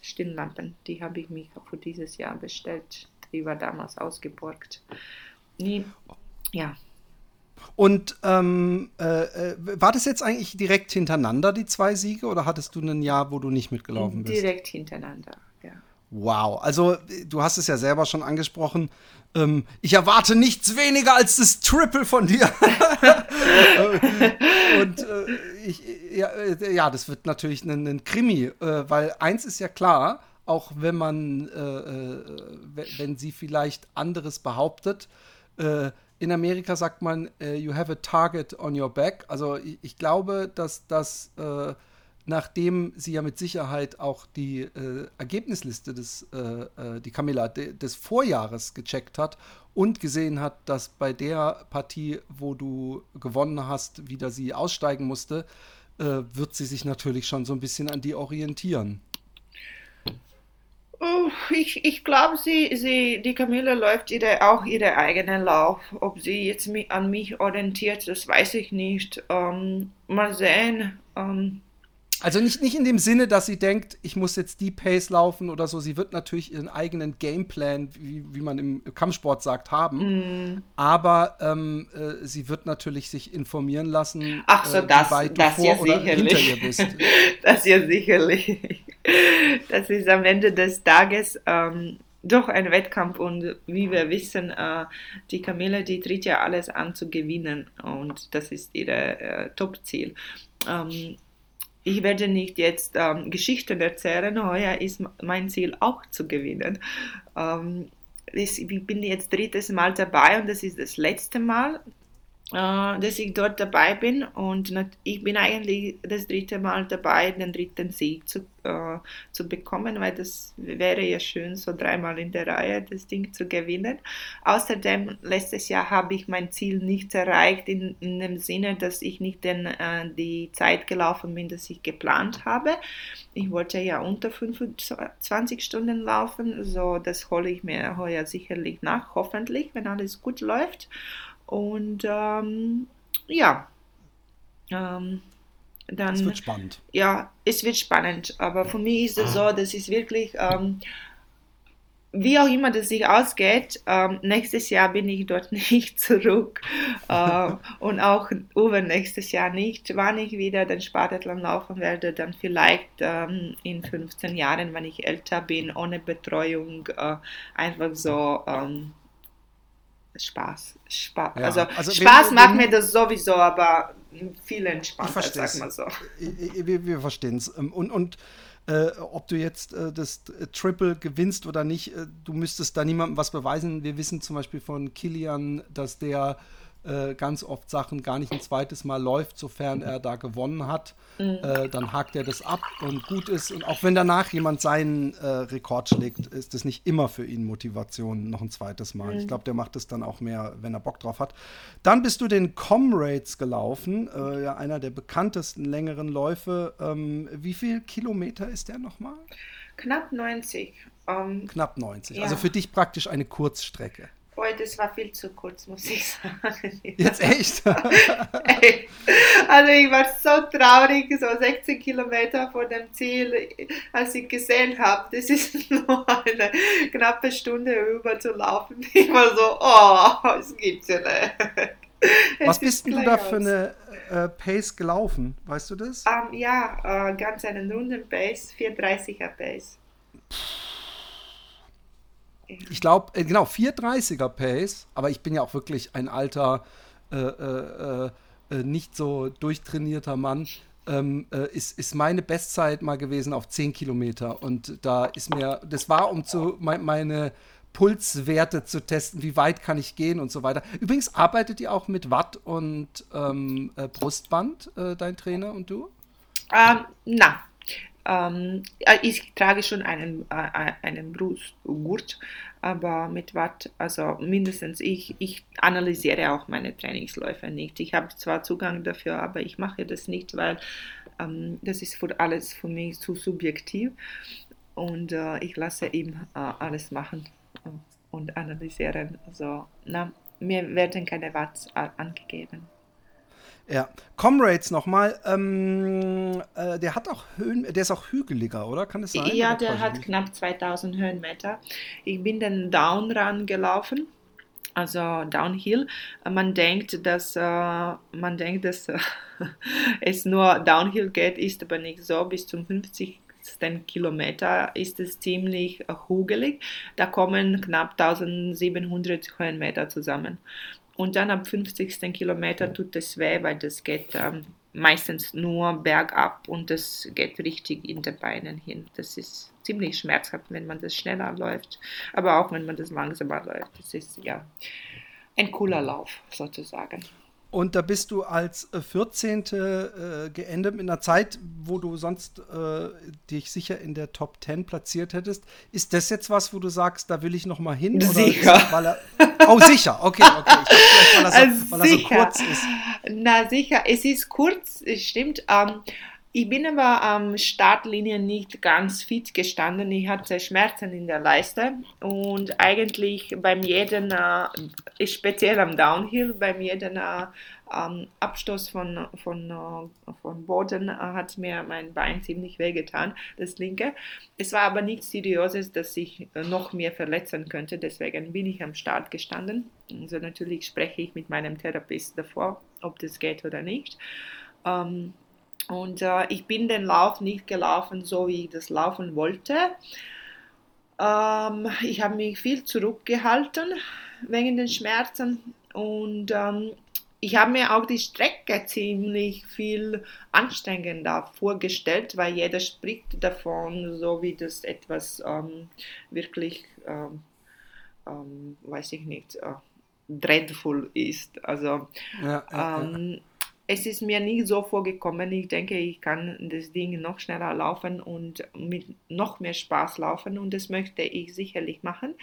Stirnlampen. Die habe ich mir für dieses Jahr bestellt. Die war damals ausgeborgt. Nie, ja. Und ähm, äh, äh war das jetzt eigentlich direkt hintereinander, die zwei Siege, oder hattest du ein Jahr, wo du nicht mitgelaufen bist? Direkt hintereinander. Wow, also du hast es ja selber schon angesprochen. Ähm, ich erwarte nichts weniger als das Triple von dir. und äh, ich, ja, äh, ja, das wird natürlich ein, ein Krimi, äh, weil eins ist ja klar, auch wenn man, äh, äh wenn sie vielleicht anderes behauptet, äh, in Amerika sagt man, you have a target on your back. Also ich, ich glaube, dass das nachdem sie ja mit Sicherheit auch die äh, Ergebnisliste des, äh, äh die Camilla de, des Vorjahres gecheckt hat und gesehen hat, dass bei der Partie, wo du gewonnen hast, wieder sie aussteigen musste, äh, wird sie sich natürlich schon so ein bisschen an die orientieren. Ich, ich glaube, sie, sie, die Camilla läuft ihre, auch ihren eigenen Lauf. Ob sie jetzt mich, an mich orientiert, das weiß ich nicht. Ähm, mal sehen. Ähm, also nicht, nicht in dem Sinne, dass sie denkt, ich muss jetzt die Pace laufen oder so. Sie wird natürlich ihren eigenen Gameplan, wie, wie man im Kampfsport sagt, haben. Mm. Aber ähm, äh, sie wird natürlich sich informieren lassen, Ach so, äh, das, das ja bist. das ja sicherlich. Das ist am Ende des Tages ähm, doch ein Wettkampf und wie wir wissen, äh, die Camilla, die tritt ja alles an zu gewinnen und das ist ihr äh, Top-Ziel. Ähm, ich werde nicht jetzt ähm, Geschichten erzählen, heuer ist mein Ziel auch zu gewinnen. Ähm, ich bin jetzt drittes Mal dabei und das ist das letzte Mal dass ich dort dabei bin und ich bin eigentlich das dritte Mal dabei, den dritten Sieg zu, äh, zu bekommen, weil das wäre ja schön, so dreimal in der Reihe das Ding zu gewinnen. Außerdem, letztes Jahr habe ich mein Ziel nicht erreicht, in, in dem Sinne, dass ich nicht den, äh, die Zeit gelaufen bin, dass ich geplant habe. Ich wollte ja unter 25 Stunden laufen, so das hole ich mir heuer sicherlich nach, hoffentlich, wenn alles gut läuft. Und ähm, ja, ähm, dann. Es wird spannend. Ja, es wird spannend. Aber für mich ist es so, dass es wirklich, ähm, wie auch immer das sich ausgeht, ähm, nächstes Jahr bin ich dort nicht zurück. äh, und auch übernächstes Jahr nicht. Wann ich wieder den Spartathlon laufen werde, dann vielleicht ähm, in 15 Jahren, wenn ich älter bin, ohne Betreuung, äh, einfach so ähm, Spaß. Spaß. Ja, also, also, Spaß wir, macht wir, mir das sowieso, aber viel entspannter, sag mal so. Wir, wir verstehen es. Ähm, und, und äh, ob du jetzt äh, das Triple gewinnst oder nicht, äh, du müsstest da niemandem was beweisen. Wir wissen zum Beispiel von Kilian, dass der äh, ganz oft Sachen gar nicht ein zweites Mal läuft, sofern er da gewonnen hat. Mhm. Äh, dann hakt er das ab und gut ist. Und auch wenn danach jemand seinen äh, Rekord schlägt, ist das nicht immer für ihn Motivation noch ein zweites Mal. Mhm. Ich glaube, der macht es dann auch mehr, wenn er Bock drauf hat. Dann bist du den Comrades gelaufen, äh, ja, einer der bekanntesten längeren Läufe. Ähm, wie viel Kilometer ist der nochmal? Knapp 90. Um, ähm, Knapp 90. Ja. Also für dich praktisch eine Kurzstrecke. Boah, das war viel zu kurz, muss ich sagen. Jetzt echt? also ich war so traurig, so 16 Kilometer vor dem Ziel, als ich gesehen habe, das ist nur eine knappe Stunde über zu laufen. Ich war so, oh, es gibt's ja nicht. Was bist du da für eine äh, Pace gelaufen? Weißt du das? Um, ähm, ja, äh, ganz einen runden Pace, 430er Pace. Ich glaube, äh, genau, 430er Pace, aber ich bin ja auch wirklich ein alter, äh, äh, äh, nicht so durchtrainierter Mann. Ähm, ist, ist meine Bestzeit mal gewesen auf 10 Kilometer. Und da ist mir, das war, um zu me meine Pulswerte zu testen, wie weit kann ich gehen und so weiter. Übrigens arbeitet ihr auch mit Watt und ähm, äh, Brustband, dein Trainer und du? Ähm, na, ähm, ich trage schon einen, äh, einen Brustgurt, aber mit Watt, also mindestens ich, ich analysiere auch meine Trainingsläufe nicht. Ich habe zwar Zugang dafür, aber ich mache das nicht, weil ähm, das ist für alles für mich zu subjektiv und äh, ich lasse ihm äh, alles machen und analysieren. Also, na, mir werden keine Watts angegeben. Ja, Comrades nochmal, ähm, äh, der hat auch Höhen, der ist auch hügeliger, oder? Kann es sein? Ja, der hat knapp 2000 Höhenmeter. Ich bin den Down gelaufen, also Downhill. Man denkt, dass äh, man denkt, dass äh, es nur Downhill geht, ist aber nicht so. Bis zum 50 Kilometer ist es ziemlich hugelig. Da kommen knapp 1700 Höhenmeter zusammen. Und dann am 50. Kilometer tut es weh, weil das geht ähm, meistens nur bergab und das geht richtig in den Beinen hin. Das ist ziemlich schmerzhaft, wenn man das schneller läuft, aber auch wenn man das langsamer läuft. Das ist ja ein cooler Lauf sozusagen. Und da bist du als 14. Äh, geendet mit einer Zeit, wo du sonst äh, dich sicher in der Top 10 platziert hättest. Ist das jetzt was, wo du sagst, da will ich noch mal hin? Sicher. Er, oh, sicher. Okay, okay. Ich dachte, weil, er so, weil er so kurz ist. Na sicher, es ist kurz, es stimmt. Ähm, ich bin aber am Startlinie nicht ganz fit gestanden. Ich hatte Schmerzen in der Leiste und eigentlich beim jeden, äh, speziell am Downhill, beim jeden äh, Abstoß von, von, äh, von Boden hat mir mein Bein ziemlich wehgetan, das linke. Es war aber nichts Seriöses, dass ich noch mehr verletzen könnte. Deswegen bin ich am Start gestanden. Also natürlich spreche ich mit meinem Therapeut davor, ob das geht oder nicht. Ähm, und äh, ich bin den Lauf nicht gelaufen, so wie ich das laufen wollte. Ähm, ich habe mich viel zurückgehalten wegen den Schmerzen und ähm, ich habe mir auch die Strecke ziemlich viel anstrengender vorgestellt, weil jeder spricht davon, so wie das etwas ähm, wirklich, ähm, ähm, weiß ich nicht, äh, dreadful ist. Also ja, ja, ja es ist mir nicht so vorgekommen. Ich denke, ich kann das Ding noch schneller laufen und mit noch mehr Spaß laufen und das möchte ich sicherlich machen.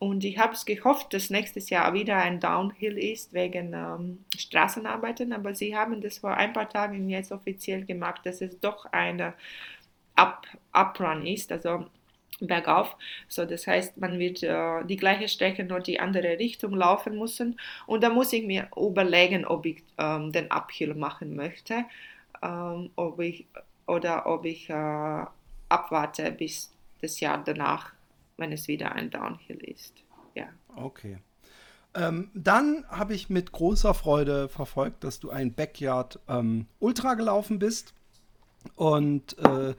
Und ich habe es gehofft, dass nächstes Jahr wieder ein Downhill ist wegen ähm, Straßenarbeiten, aber sie haben das vor ein paar Tagen jetzt offiziell gemacht, dass es doch eine Up Uprun ist, also bergauf. So, das heißt, man wird äh, die gleiche Strecke nur die andere Richtung laufen müssen. Und da muss ich mir überlegen, ob ich ähm, den Uphill machen möchte ähm, ob ich, oder ob ich äh, abwarte bis das Jahr danach, wenn es wieder ein Downhill ist. Ja. Okay. Ähm, dann habe ich mit großer Freude verfolgt, dass du ein Backyard ähm, Ultra gelaufen bist. Und äh,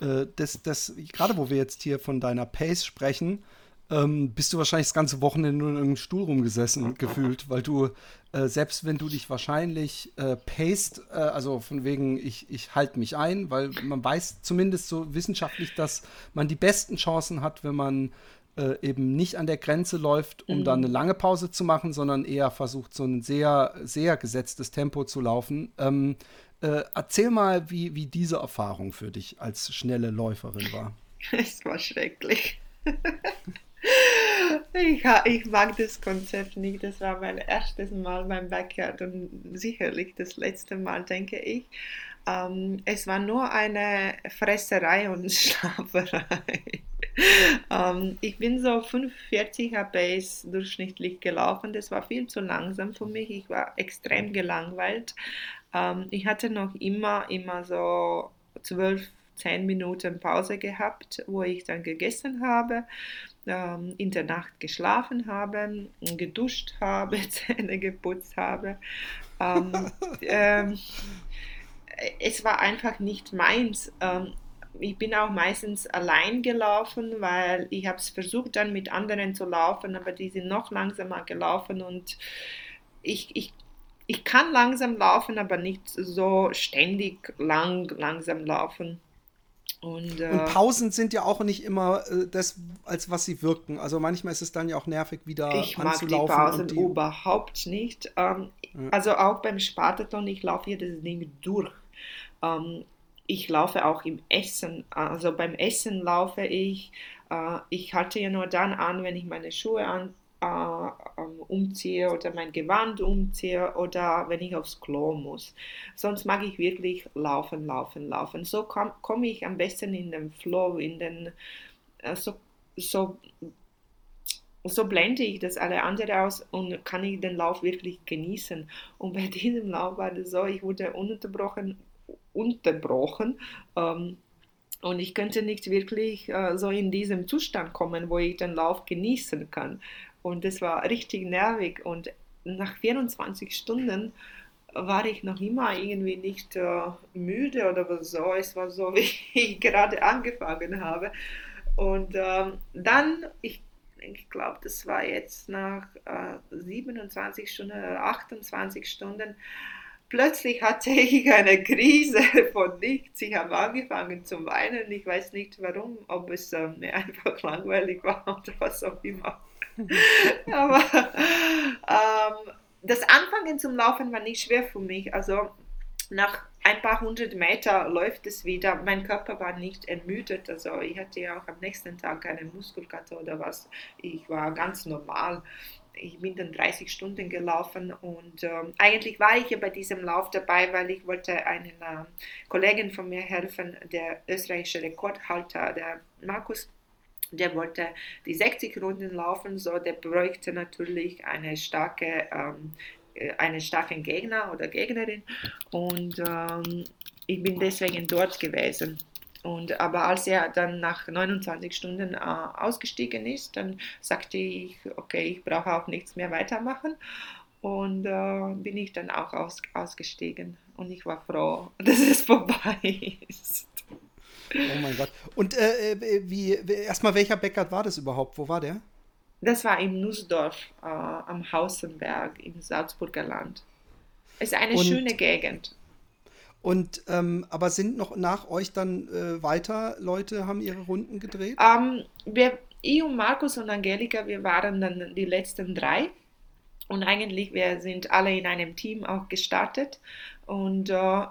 äh, das, das, gerade wo wir jetzt hier von deiner Pace sprechen, ähm, bist du wahrscheinlich das ganze Wochenende nur in einem Stuhl rumgesessen gefühlt, weil du, äh, selbst wenn du dich wahrscheinlich äh, paced, äh, also von wegen, ich, ich halte mich ein, weil man weiß zumindest so wissenschaftlich, dass man die besten Chancen hat, wenn man äh, eben nicht an der Grenze läuft, um mhm. dann eine lange Pause zu machen, sondern eher versucht, so ein sehr, sehr gesetztes Tempo zu laufen. Ähm, äh, erzähl mal, wie, wie diese Erfahrung für dich als schnelle Läuferin war. Es war schrecklich. ich, ich mag das Konzept nicht. Das war mein erstes Mal beim Backyard und sicherlich das letzte Mal, denke ich. Ähm, es war nur eine Fresserei und Schlaferei. ähm, ich bin so 45er Pace durchschnittlich gelaufen. Das war viel zu langsam für mich. Ich war extrem gelangweilt. Ähm, ich hatte noch immer, immer so 12, 10 Minuten Pause gehabt, wo ich dann gegessen habe, ähm, in der Nacht geschlafen habe, geduscht habe, Zähne geputzt habe. Ähm, ähm, es war einfach nicht meins. Ähm, ich bin auch meistens allein gelaufen, weil ich habe es versucht dann mit anderen zu laufen, aber die sind noch langsamer gelaufen und ich, ich, ich kann langsam laufen, aber nicht so ständig lang langsam laufen. Und, äh, und, Pausen sind ja auch nicht immer äh, das, als was sie wirken. Also manchmal ist es dann ja auch nervig, wieder ich anzulaufen. Ich mag die Pausen die... überhaupt nicht. Ähm, ja. Also auch beim Spartathon, ich laufe hier das Ding durch. Ähm, ich laufe auch im Essen. Also beim Essen laufe ich. Äh, ich halte ja nur dann an, wenn ich meine Schuhe an, äh, ähm, umziehe oder mein Gewand umziehe oder wenn ich aufs Klo muss. Sonst mag ich wirklich laufen, laufen, laufen. So komme komm ich am besten in den Flow, in den äh, so, so so blende ich das alle andere aus und kann ich den Lauf wirklich genießen. Und bei diesem Lauf war es so, ich wurde ununterbrochen unterbrochen. Ähm, und ich könnte nicht wirklich äh, so in diesem Zustand kommen, wo ich den Lauf genießen kann. Und das war richtig nervig. Und nach 24 Stunden war ich noch immer irgendwie nicht äh, müde oder so. Es war so, wie ich gerade angefangen habe. Und ähm, dann, ich, ich glaube, das war jetzt nach äh, 27 Stunden oder 28 Stunden, Plötzlich hatte ich eine Krise von nichts. Ich habe angefangen zu weinen. Ich weiß nicht warum, ob es äh, mir einfach langweilig war oder was auch immer. Aber ähm, das Anfangen zum Laufen war nicht schwer für mich. Also nach ein paar hundert Meter läuft es wieder. Mein Körper war nicht ermüdet. Also ich hatte ja auch am nächsten Tag keine Muskelkater oder was. Ich war ganz normal ich bin dann 30 Stunden gelaufen und ähm, eigentlich war ich ja bei diesem Lauf dabei, weil ich wollte einen äh, Kollegen von mir helfen, der österreichische Rekordhalter, der Markus, der wollte die 60 Runden laufen, so der bräuchte natürlich eine starke, ähm, äh, einen starken Gegner oder Gegnerin und ähm, ich bin deswegen dort gewesen. Und, aber als er dann nach 29 Stunden äh, ausgestiegen ist, dann sagte ich, okay, ich brauche auch nichts mehr weitermachen. Und äh, bin ich dann auch aus, ausgestiegen. Und ich war froh, dass es vorbei ist. Oh mein Gott. Und äh, äh wie, erstmal, welcher Bäcker war das überhaupt? Wo war der? Das war im Nussdorf äh, am Hausenberg im Salzburger Land. Es ist eine Und schöne Gegend. Und ähm, aber sind noch nach euch dann äh, weiter Leute, haben ihre Runden gedreht? Um, ähm, wir, ich und Markus und Angelika, wir waren dann die letzten drei. Und eigentlich, wir sind alle in einem Team auch gestartet. Und äh,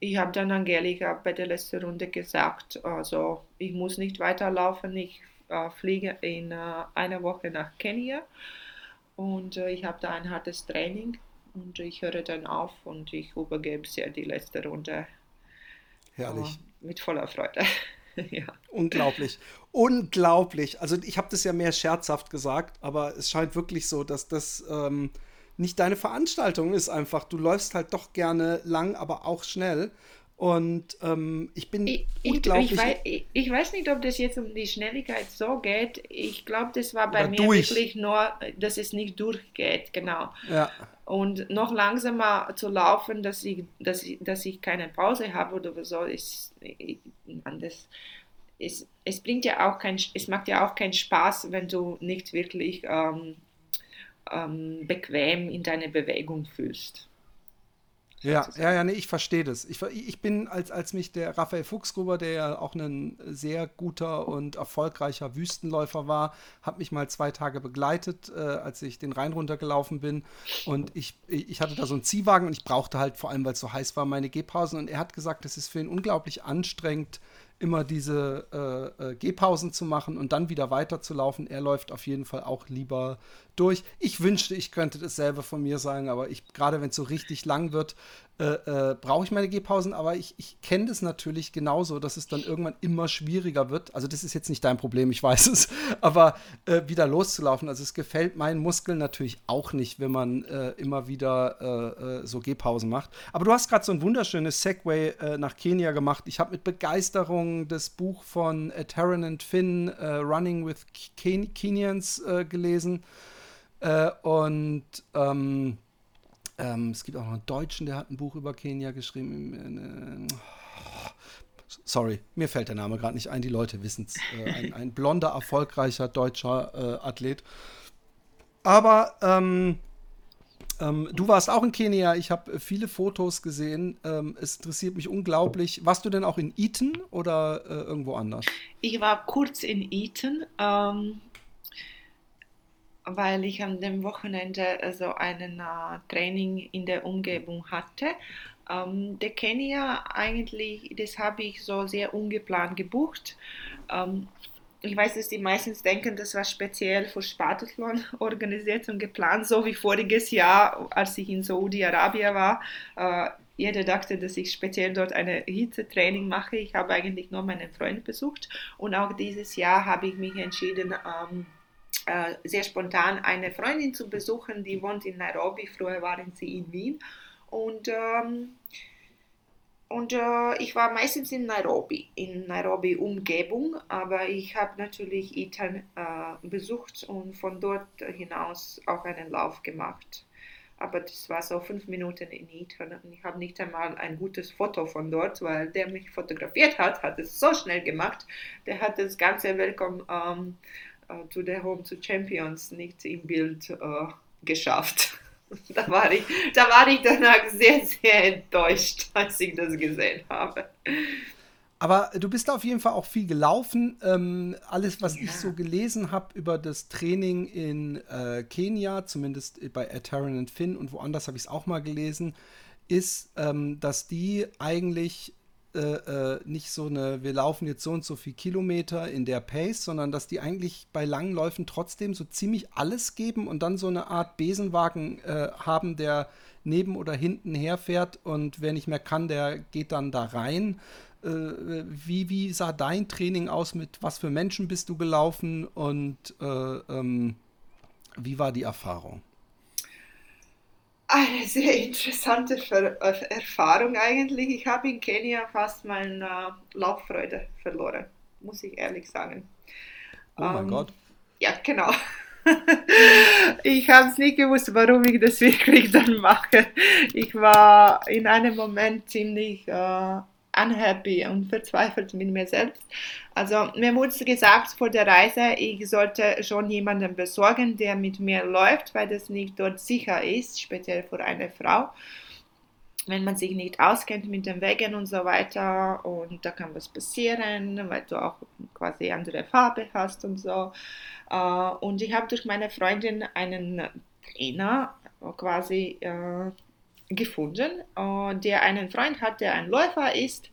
ich habe dann Angelika bei der letzten Runde gesagt, also ich muss nicht weiterlaufen, ich äh, fliege in äh, einer Woche nach Kenia. Und äh, ich habe da ein hartes Training und ich höre dann auf und ich übergebe sie die letzte Runde. Herrlich. Oh, mit voller Freude. ja. Unglaublich. Unglaublich. Also ich habe das ja mehr scherzhaft gesagt, aber es scheint wirklich so, dass das ähm, nicht deine Veranstaltung ist einfach. Du läufst halt doch gerne lang, aber auch schnell. Und ähm, ich bin ich, unglaublich. Ich weiß, ich, weiß, nicht, ob das jetzt um die Schnelligkeit so geht. Ich glaube, das war bei mir durch. wirklich nur, dass es nicht durchgeht, genau. Ja. Und noch langsamer zu laufen, dass ich, dass ich, dass ich keine Pause habe oder so, ist, das, ist, es bringt ja auch kein, es macht ja auch keinen Spaß, wenn du nicht wirklich ähm, ähm, bequem in deine Bewegung fühlst. Ja, ja, ja, nee, ich verstehe das. Ich, ich bin, als, als mich der Raphael Fuchsgruber, der ja auch ein sehr guter und erfolgreicher Wüstenläufer war, hat mich mal zwei Tage begleitet, äh, als ich den Rhein runtergelaufen bin. Und ich, ich hatte da so einen Ziehwagen und ich brauchte halt, vor allem weil es so heiß war, meine Gehpausen. Und er hat gesagt, das ist für ihn unglaublich anstrengend, immer diese äh, äh, Gehpausen zu machen und dann wieder weiterzulaufen. Er läuft auf jeden Fall auch lieber durch. Ich wünschte, ich könnte dasselbe von mir sagen, aber ich, gerade wenn es so richtig lang wird, äh, äh, brauche ich meine Gehpausen, aber ich, ich kenne das natürlich genauso, dass es dann irgendwann immer schwieriger wird. Also das ist jetzt nicht dein Problem, ich weiß es, aber äh, wieder loszulaufen. Also es gefällt meinen Muskeln natürlich auch nicht, wenn man äh, immer wieder äh, äh, so Gehpausen macht. Aber du hast gerade so ein wunderschönes Segway nach Kenia gemacht. Ich habe mit Begeisterung das Buch von Taryn and Finn, Running with Ken Kenyans, gelesen. und ähm, ähm, es gibt auch noch einen Deutschen, der hat ein Buch über Kenia geschrieben. Äh, sorry, mir fällt der Name gerade nicht ein, die Leute wissen es. Äh, ein, ein, blonder, erfolgreicher deutscher äh, Athlet. Aber ähm, ähm, du warst auch in Kenia, ich habe viele Fotos gesehen. Ähm, es interessiert mich unglaublich. Warst du denn auch in Eton oder äh, irgendwo anders? Ich war kurz in Eton. Ähm, weil ich an dem Wochenende also ein uh, Training in der Umgebung hatte. Ähm, der Kenia eigentlich, das habe ich so sehr ungeplant gebucht. Ähm, ich weiß, dass die meistens denken, das war speziell für Spartathlon organisiert und geplant, so wie voriges Jahr, als ich in Saudi-Arabien war. Äh, jeder dachte, dass ich speziell dort eine Hitzetraining mache. Ich habe eigentlich nur meinen Freund besucht und auch dieses Jahr habe ich mich entschieden, ähm, äh, sehr spontan eine Freundin zu besuchen, die wohnt in Nairobi. Früher waren sie in Wien. Und, ähm, und äh, ich war meistens in Nairobi, in Nairobi Umgebung, aber ich habe natürlich Eton äh, besucht und von dort hinaus auch einen Lauf gemacht. Aber das war so fünf Minuten in Eton und ich habe nicht einmal ein gutes Foto von dort, weil der mich fotografiert hat, hat es so schnell gemacht. Der hat das ganze Welcome ähm, äh, to the Home to Champions nicht im Bild äh, geschafft. da, war ich, da war ich danach sehr, sehr enttäuscht, als ich das gesehen habe. Aber du bist auf jeden Fall auch viel gelaufen. Ähm, alles, was ja. ich so gelesen habe über das Training in äh, Kenia, zumindest bei Taron and Finn und woanders habe ich es auch mal gelesen, ist, ähm, dass die eigentlich äh, äh, nicht so eine, wir laufen jetzt so und so viel Kilometer in der Pace, sondern dass die eigentlich bei langen Läufen trotzdem so ziemlich alles geben und dann so eine Art Besenwagen äh, haben, der neben oder hinten herfährt und wer nicht mehr kann, der geht dann da rein. Äh, wie, wie sah dein Training aus? Mit was für Menschen bist du gelaufen und äh, ähm, wie war die Erfahrung? Eine sehr interessante Ver äh, Erfahrung eigentlich. Ich habe in Kenia fast meine äh, Lauffreude verloren, muss ich ehrlich sagen. Oh mein ähm, Gott. Ja, genau. ich habe es nicht gewusst, warum ich das wirklich dann mache. Ich war in einem Moment ziemlich äh, unhappy und verzweifelt mit mir selbst. Also mir wurde gesagt vor der Reise, ich sollte schon jemanden besorgen, der mit mir läuft, weil das nicht dort sicher ist, speziell für eine Frau. Wenn man sich nicht auskennt mit den Wegen und so weiter und da kann was passieren, weil du auch quasi andere Farbe hast und so. Äh, und ich habe durch meine Freundin einen Trainer quasi äh, gefunden, äh, der einen Freund hat, der ein Läufer ist,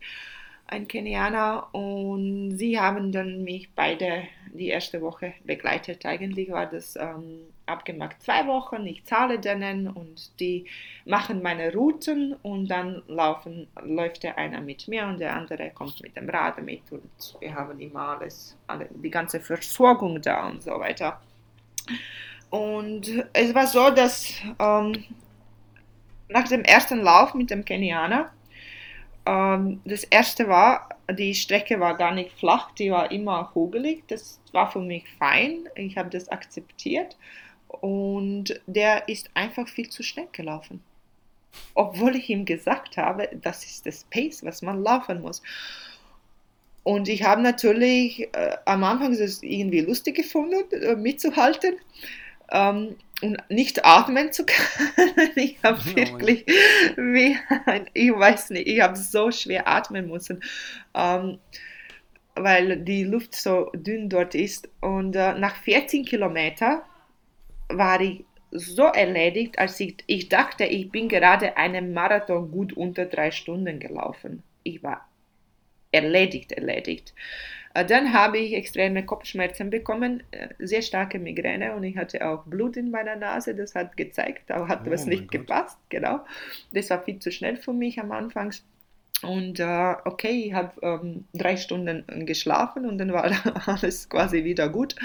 ein Kenianer, und sie haben dann mich beide die erste Woche begleitet. Eigentlich war das ähm, abgemacht zwei Wochen. Ich zahle denen und die machen meine Routen und dann laufen, läuft der einer mit mir und der andere kommt mit dem Rad mit und wir haben immer alles, alle, die ganze Versorgung da und so weiter. Und es war so, dass ähm, nach dem ersten Lauf mit dem Kenianer, ähm, das erste war, die Strecke war gar nicht flach, die war immer hugelig. Das war für mich fein. Ich habe das akzeptiert. Und der ist einfach viel zu schnell gelaufen. Obwohl ich ihm gesagt habe, das ist das Pace, was man laufen muss. Und ich habe natürlich äh, am Anfang das irgendwie lustig gefunden, äh, mitzuhalten. Ähm, und nicht atmen zu können. Ich habe oh wirklich, wie, ich weiß nicht, ich habe so schwer atmen müssen, ähm, weil die Luft so dünn dort ist. Und äh, nach 14 Kilometern war ich so erledigt, als ich, ich dachte, ich bin gerade einen Marathon gut unter drei Stunden gelaufen. Ich war erledigt, erledigt. Äh, dann habe ich extreme Kopfschmerzen bekommen, äh, sehr starke Migräne und ich hatte auch Blut in meiner Nase. Das hat gezeigt, da hat oh was nicht Gott. gepasst. Genau. Das war viel zu schnell für mich am Anfang. Und äh, okay, ich habe ähm, drei Stunden geschlafen und dann war alles quasi wieder gut.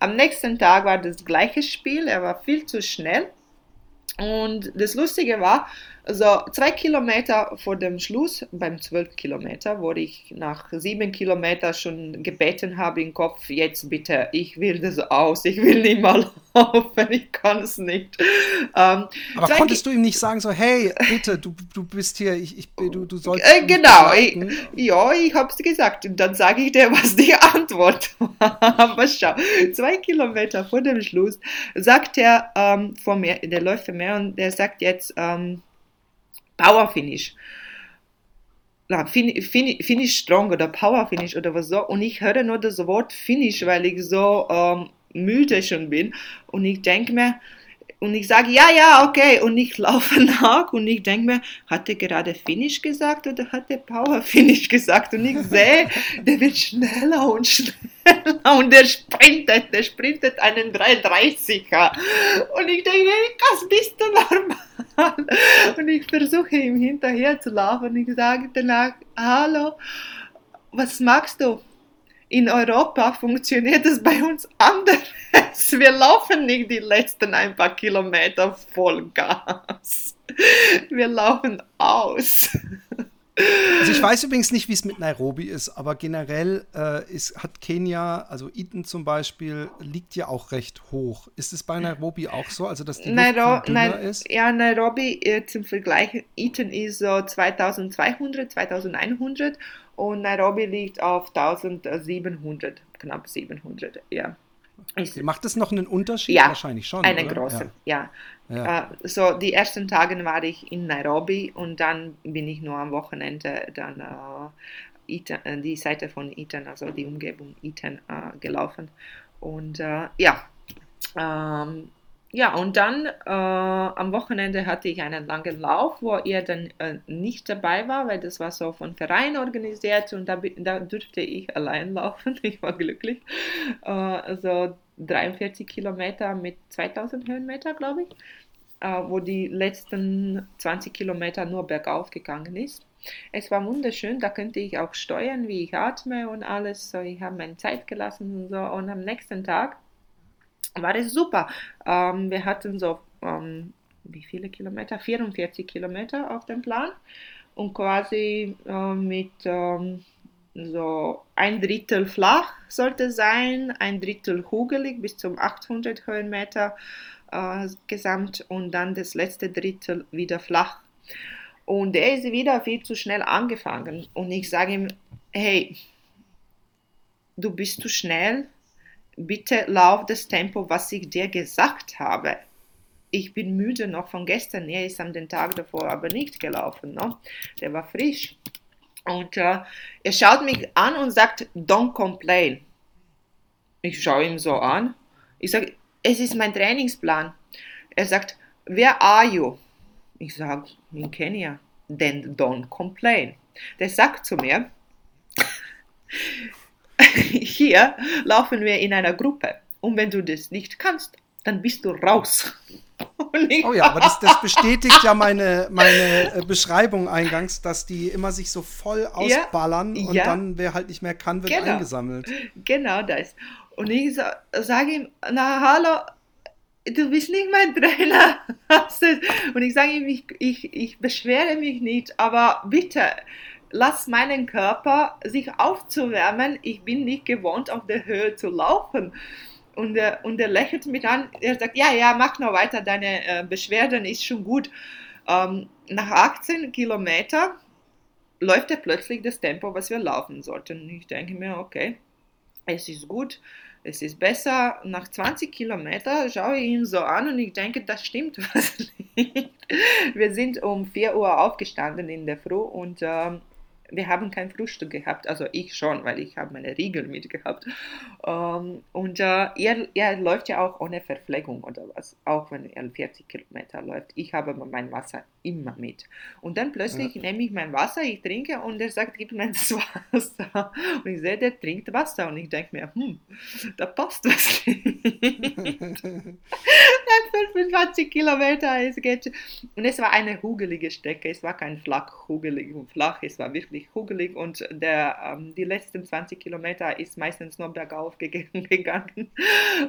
Am nächsten Tag war das gleiche Spiel, er war viel zu schnell. Und das Lustige war, also zwei Kilometer vor dem Schluss, beim zwölf Kilometer, wo ich nach sieben Kilometern schon gebeten habe im Kopf, jetzt bitte, ich will das aus, ich will nicht mal laufen, ich kann es nicht. Ähm, Aber konntest du ihm nicht sagen, so, hey, bitte, du, du bist hier, ich, ich, du, du sollst. Äh, genau, ich, ja, ich habe es gesagt und dann sage ich dir, was die Antwort war. Aber schau, zwei Kilometer vor dem Schluss sagt er ähm, vor mir, der läuft vor mir und der sagt jetzt, ähm, Power Finish. Na, fin, fin, finish Strong oder Power Finish oder was so. Und ich höre nur das Wort Finish, weil ich so ähm, müde schon bin. Und ich denke mir, und ich sage, ja, ja, okay. Und ich laufe nach und ich denke mir, hat er gerade Finish gesagt oder hat er Power Finish gesagt? Und ich sehe, der wird schneller und schneller und der sprintet, der sprintet einen 330er. Und ich denke, was bist du normal? Ich versuche ihm hinterher zu laufen ich sage danach, hallo, was magst du? In Europa funktioniert es bei uns anders. Wir laufen nicht die letzten ein paar Kilometer voll Gas. Wir laufen aus. Also ich weiß übrigens nicht, wie es mit Nairobi ist, aber generell äh, ist, hat Kenia, also Eton zum Beispiel, liegt ja auch recht hoch. Ist es bei Nairobi auch so, also dass die Nairo Luft dünner ist? Ja, Nairobi äh, zum Vergleich, Eton ist so 2200, 2100 und Nairobi liegt auf 1700, knapp 700, ja. Ich, Macht das noch einen Unterschied? Ja, wahrscheinlich schon. Einen großen, ja. ja. Ja. Uh, so die ersten Tage war ich in Nairobi und dann bin ich nur am Wochenende dann uh, Eton, die Seite von Eton, also die Umgebung Eton uh, gelaufen. Und ja, um, ja, und dann äh, am Wochenende hatte ich einen langen Lauf, wo er dann äh, nicht dabei war, weil das war so von Verein organisiert und da, da durfte ich allein laufen. Ich war glücklich. Äh, also 43 Kilometer mit 2000 Höhenmeter, glaube ich, äh, wo die letzten 20 Kilometer nur bergauf gegangen ist. Es war wunderschön, da könnte ich auch steuern, wie ich atme und alles. So, ich habe meine Zeit gelassen und so. Und am nächsten Tag war es super. Ähm, wir hatten so, ähm, wie viele Kilometer? 44 Kilometer auf dem Plan und quasi äh, mit ähm, so ein Drittel flach sollte sein, ein Drittel hugelig bis zum 800 Höhenmeter äh, gesamt und dann das letzte Drittel wieder flach. Und er ist wieder viel zu schnell angefangen und ich sage ihm, hey, du bist zu schnell, bitte lauf das Tempo, was ich dir gesagt habe. Ich bin müde noch von gestern, er ist den Tag davor aber nicht gelaufen, ne? der war frisch. Und äh, er schaut mich an und sagt, don't complain. Ich schaue ihn so an. Ich sage, es ist mein Trainingsplan. Er sagt, where are you? Ich sage, in Kenia. Then don't complain. Der sagt zu mir, hier laufen wir in einer Gruppe. Und wenn du das nicht kannst, dann bist du raus. Oh ja, aber das, das, bestätigt ja meine, meine äh, Beschreibung eingangs, dass die immer sich so voll ausballern ja, und ja. dann, wer halt nicht mehr kann, wird genau. eingesammelt. Genau das. Und ich sa sage ihm, na hallo, du bist nicht mein Trainer. und ich sage ihm, ich, ich, ich beschwere mich nicht, aber bitte, lass meinen Körper sich aufzuwärmen. Ich bin nicht gewohnt, auf der Höhe zu laufen. Und er, und er lächelt mich an. Er sagt, ja, ja, mach noch weiter, deine äh, Beschwerden ist schon gut. Ähm, nach 18 Kilometern läuft er plötzlich das Tempo, was wir laufen sollten. Ich denke mir, okay, es ist gut. es ist besser, nach 20 Kilometern schaue ich ihn so an und ich denke, das stimmt was nicht. Wir sind um 4 Uhr aufgestanden in der Früh und ähm, wir haben kein Frühstück gehabt, also ich schon, weil ich habe meine Riegel mitgehabt. Ähm, und äh, er, er läuft ja auch ohne Verpflegung oder was, auch wenn er 40 Kilometer läuft. Ich habe mein Wasser immer mit. Und dann plötzlich ja. nehme ich mein Wasser, ich trinke und er sagt, gib mir das Wasser. Und ich sehe, der trinkt Wasser und ich denke mir, hm, da passt was nicht. Nach 25 Kilometer, es geht. Und es war eine hugelige Strecke, es war kein flach, hugelig und flach, es war wirklich wirklich hugelig und der, ähm, die letzten 20 Kilometer ist meistens nur bergauf gegangen.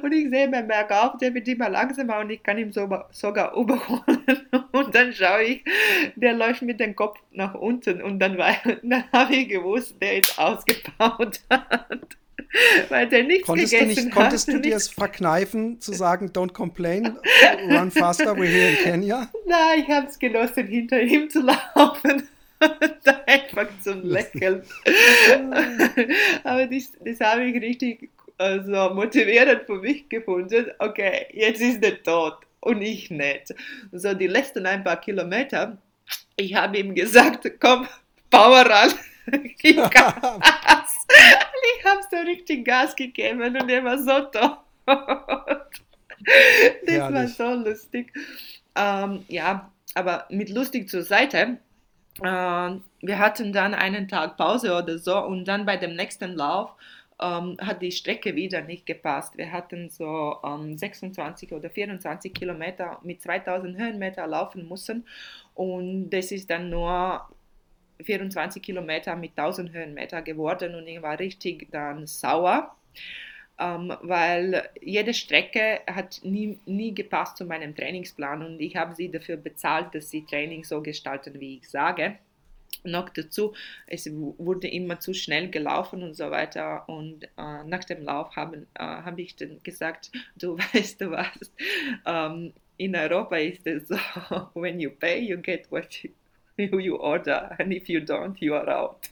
Und ich sehe beim Bergauf, der wird immer langsamer und ich kann ihn so, sogar überholen. Und dann schaue ich, der läuft mit dem Kopf nach unten und dann, dann habe ich gewusst, der ist ausgebaut. Weil der nichts konntest gegessen du nicht, hat. Konntest du dir es verkneifen, zu sagen, don't complain, run faster, we're here in Kenya? Nein, ich habe es genossen, hinter ihm zu laufen. da einfach zum Lächeln. Aber das, das habe ich richtig also, motivierend für mich gefunden. Okay, jetzt ist er tot und ich nicht. So die letzten ein paar Kilometer, ich habe ihm gesagt, komm, Power ran. Ich, Gas. ich habe so richtig Gas gegeben und er war so tot. Das Herrlich. war so lustig. Ähm, ja, aber mit lustig zur Seite wir hatten dann einen Tag Pause oder so und dann bei dem nächsten Lauf ähm, hat die Strecke wieder nicht gepasst. Wir hatten so ähm, 26 oder 24 Kilometer mit 2000 Höhenmeter laufen müssen und das ist dann nur 24 Kilometer mit 1000 Höhenmeter geworden und ich war richtig dann sauer. Ähm, weil jede Strecke hat nie, nie gepasst zu meinem Trainingsplan und ich habe sie dafür bezahlt, dass sie Training so gestalten, wie ich sage. Noch dazu, es wurde immer zu schnell gelaufen und so weiter. Und äh, nach dem Lauf äh, habe ich dann gesagt, du weißt du was, ähm, in Europa ist es so, when you pay, you get what you, you order, and if you don't, you are out.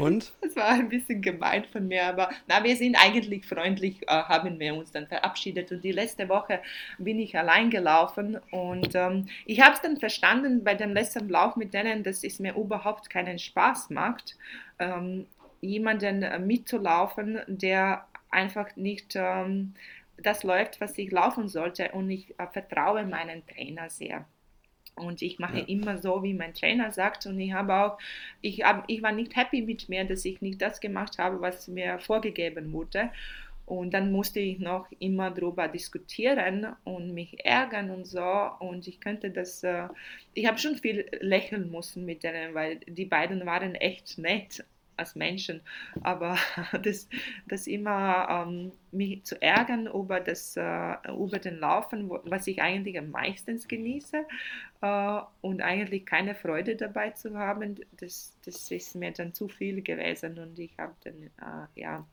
Und? Das war ein bisschen gemein von mir, aber na, wir sind eigentlich freundlich, äh, haben wir uns dann verabschiedet. Und die letzte Woche bin ich allein gelaufen und ähm, ich habe es dann verstanden bei dem letzten Lauf mit denen, dass es mir überhaupt keinen Spaß macht, ähm, jemanden äh, mitzulaufen, der einfach nicht ähm, das läuft, was ich laufen sollte. Und ich äh, vertraue meinen Trainer sehr. Und ich mache ja. immer so, wie mein Trainer sagt. Und ich habe auch, ich, hab, ich war nicht happy mit mir, dass ich nicht das gemacht habe, was mir vorgegeben wurde. Und dann musste ich noch immer darüber diskutieren und mich ärgern und so. Und ich könnte das, äh, ich habe schon viel lächeln müssen mit denen, weil die beiden waren echt nett als Menschen, aber das, das immer ähm, mich zu ärgern über, das, äh, über den Laufen, was ich eigentlich am meisten genieße äh, und eigentlich keine Freude dabei zu haben, das, das ist mir dann zu viel gewesen. Und ich habe dann äh, ja,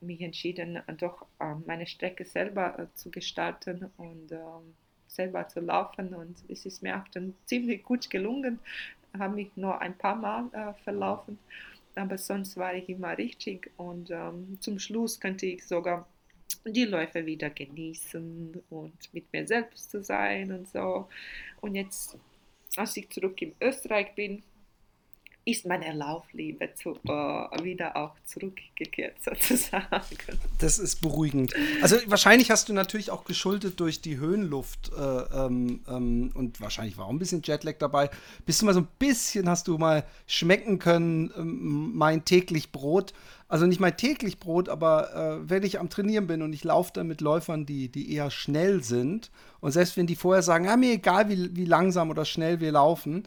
mich entschieden, doch äh, meine Strecke selber äh, zu gestalten und ähm, selber zu laufen. Und es ist mir auch dann ziemlich gut gelungen, habe mich nur ein paar Mal äh, verlaufen aber sonst war ich immer richtig und ähm, zum Schluss konnte ich sogar die Läufe wieder genießen und mit mir selbst zu sein und so. Und jetzt, als ich zurück in Österreich bin, ist meine Laufliebe zu, äh, wieder auch zurückgekehrt sozusagen. Das ist beruhigend. Also wahrscheinlich hast du natürlich auch geschuldet durch die Höhenluft äh, ähm, ähm, und wahrscheinlich war auch ein bisschen Jetlag dabei. Bist du mal so ein bisschen, hast du mal schmecken können, ähm, mein täglich Brot. Also nicht mein täglich Brot, aber äh, wenn ich am Trainieren bin und ich laufe dann mit Läufern, die, die eher schnell sind und selbst wenn die vorher sagen, ja, mir egal, wie, wie langsam oder schnell wir laufen,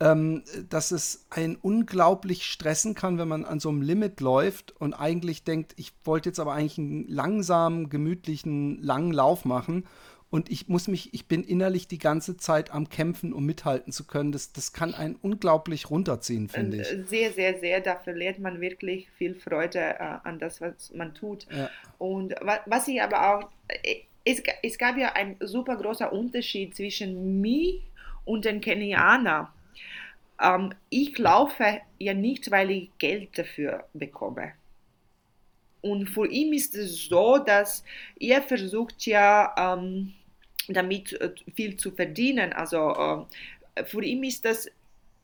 ähm, dass es einen unglaublich stressen kann, wenn man an so einem Limit läuft und eigentlich denkt, ich wollte jetzt aber eigentlich einen langsamen, gemütlichen, langen Lauf machen. Und ich muss mich, ich bin innerlich die ganze Zeit am Kämpfen, um mithalten zu können. Das, das kann einen unglaublich runterziehen, finde ich. Äh, sehr, sehr, sehr. Da verliert man wirklich viel Freude äh, an das, was man tut. Ja. Und was ich aber auch, äh, es, es gab ja ein super großer Unterschied zwischen mir und den Kenianern. Ähm, ich laufe ja nicht, weil ich Geld dafür bekomme. und für ihn ist es so, dass er versucht ja ähm, damit äh, viel zu verdienen. Also äh, für ihn ist das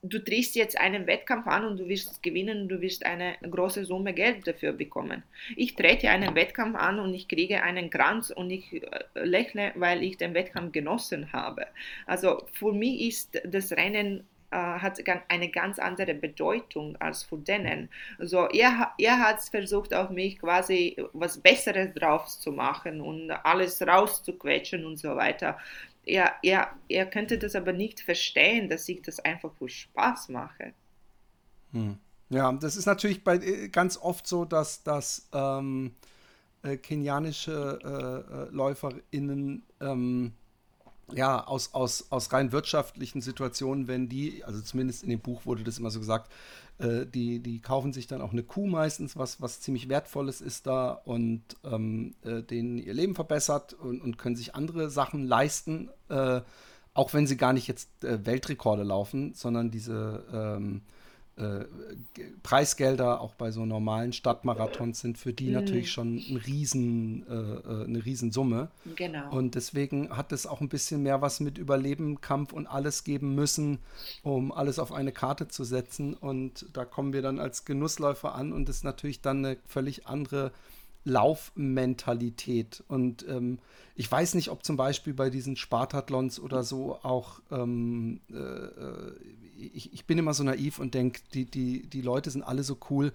du drehst jetzt einen Wettkampf an und du wirst gewinnen du wirst eine große Summe Geld dafür bekommen. Ich trete einen Wettkampf an und ich kriege einen Kranz und ich äh, lächle, weil ich den Wettkampf genossen habe. Also für mich ist das Rennen hat eine ganz andere Bedeutung als für denen. Also er, er hat versucht, auf mich quasi was Besseres drauf zu machen und alles rauszuquetschen und so weiter er, er, er könnte das aber nicht verstehen, dass ich das einfach für Spaß mache. Hm. Ja, das ist natürlich bei, äh, ganz oft so, dass, dass ähm, äh, kenianische äh, äh LäuferInnen ähm, ja, aus, aus, aus rein wirtschaftlichen Situationen, wenn die, also zumindest in dem Buch wurde das immer so gesagt, äh, die, die kaufen sich dann auch eine Kuh meistens, was, was ziemlich Wertvolles ist da und ähm, äh, denen ihr Leben verbessert und, und können sich andere Sachen leisten, äh, auch wenn sie gar nicht jetzt äh, Weltrekorde laufen, sondern diese ähm, äh, Preisgelder auch bei so normalen Stadtmarathons sind für die mhm. natürlich schon ein Riesen, äh, äh, eine Riesensumme. Genau. Und deswegen hat es auch ein bisschen mehr was mit Überleben, Kampf und alles geben müssen, um alles auf eine Karte zu setzen. Und da kommen wir dann als Genussläufer an und ist natürlich dann eine völlig andere Laufmentalität. Und ähm, ich weiß nicht, ob zum Beispiel bei diesen Spartathlons oder so auch ähm, äh, äh ich, ich bin immer so naiv und denke, die, die, die Leute sind alle so cool,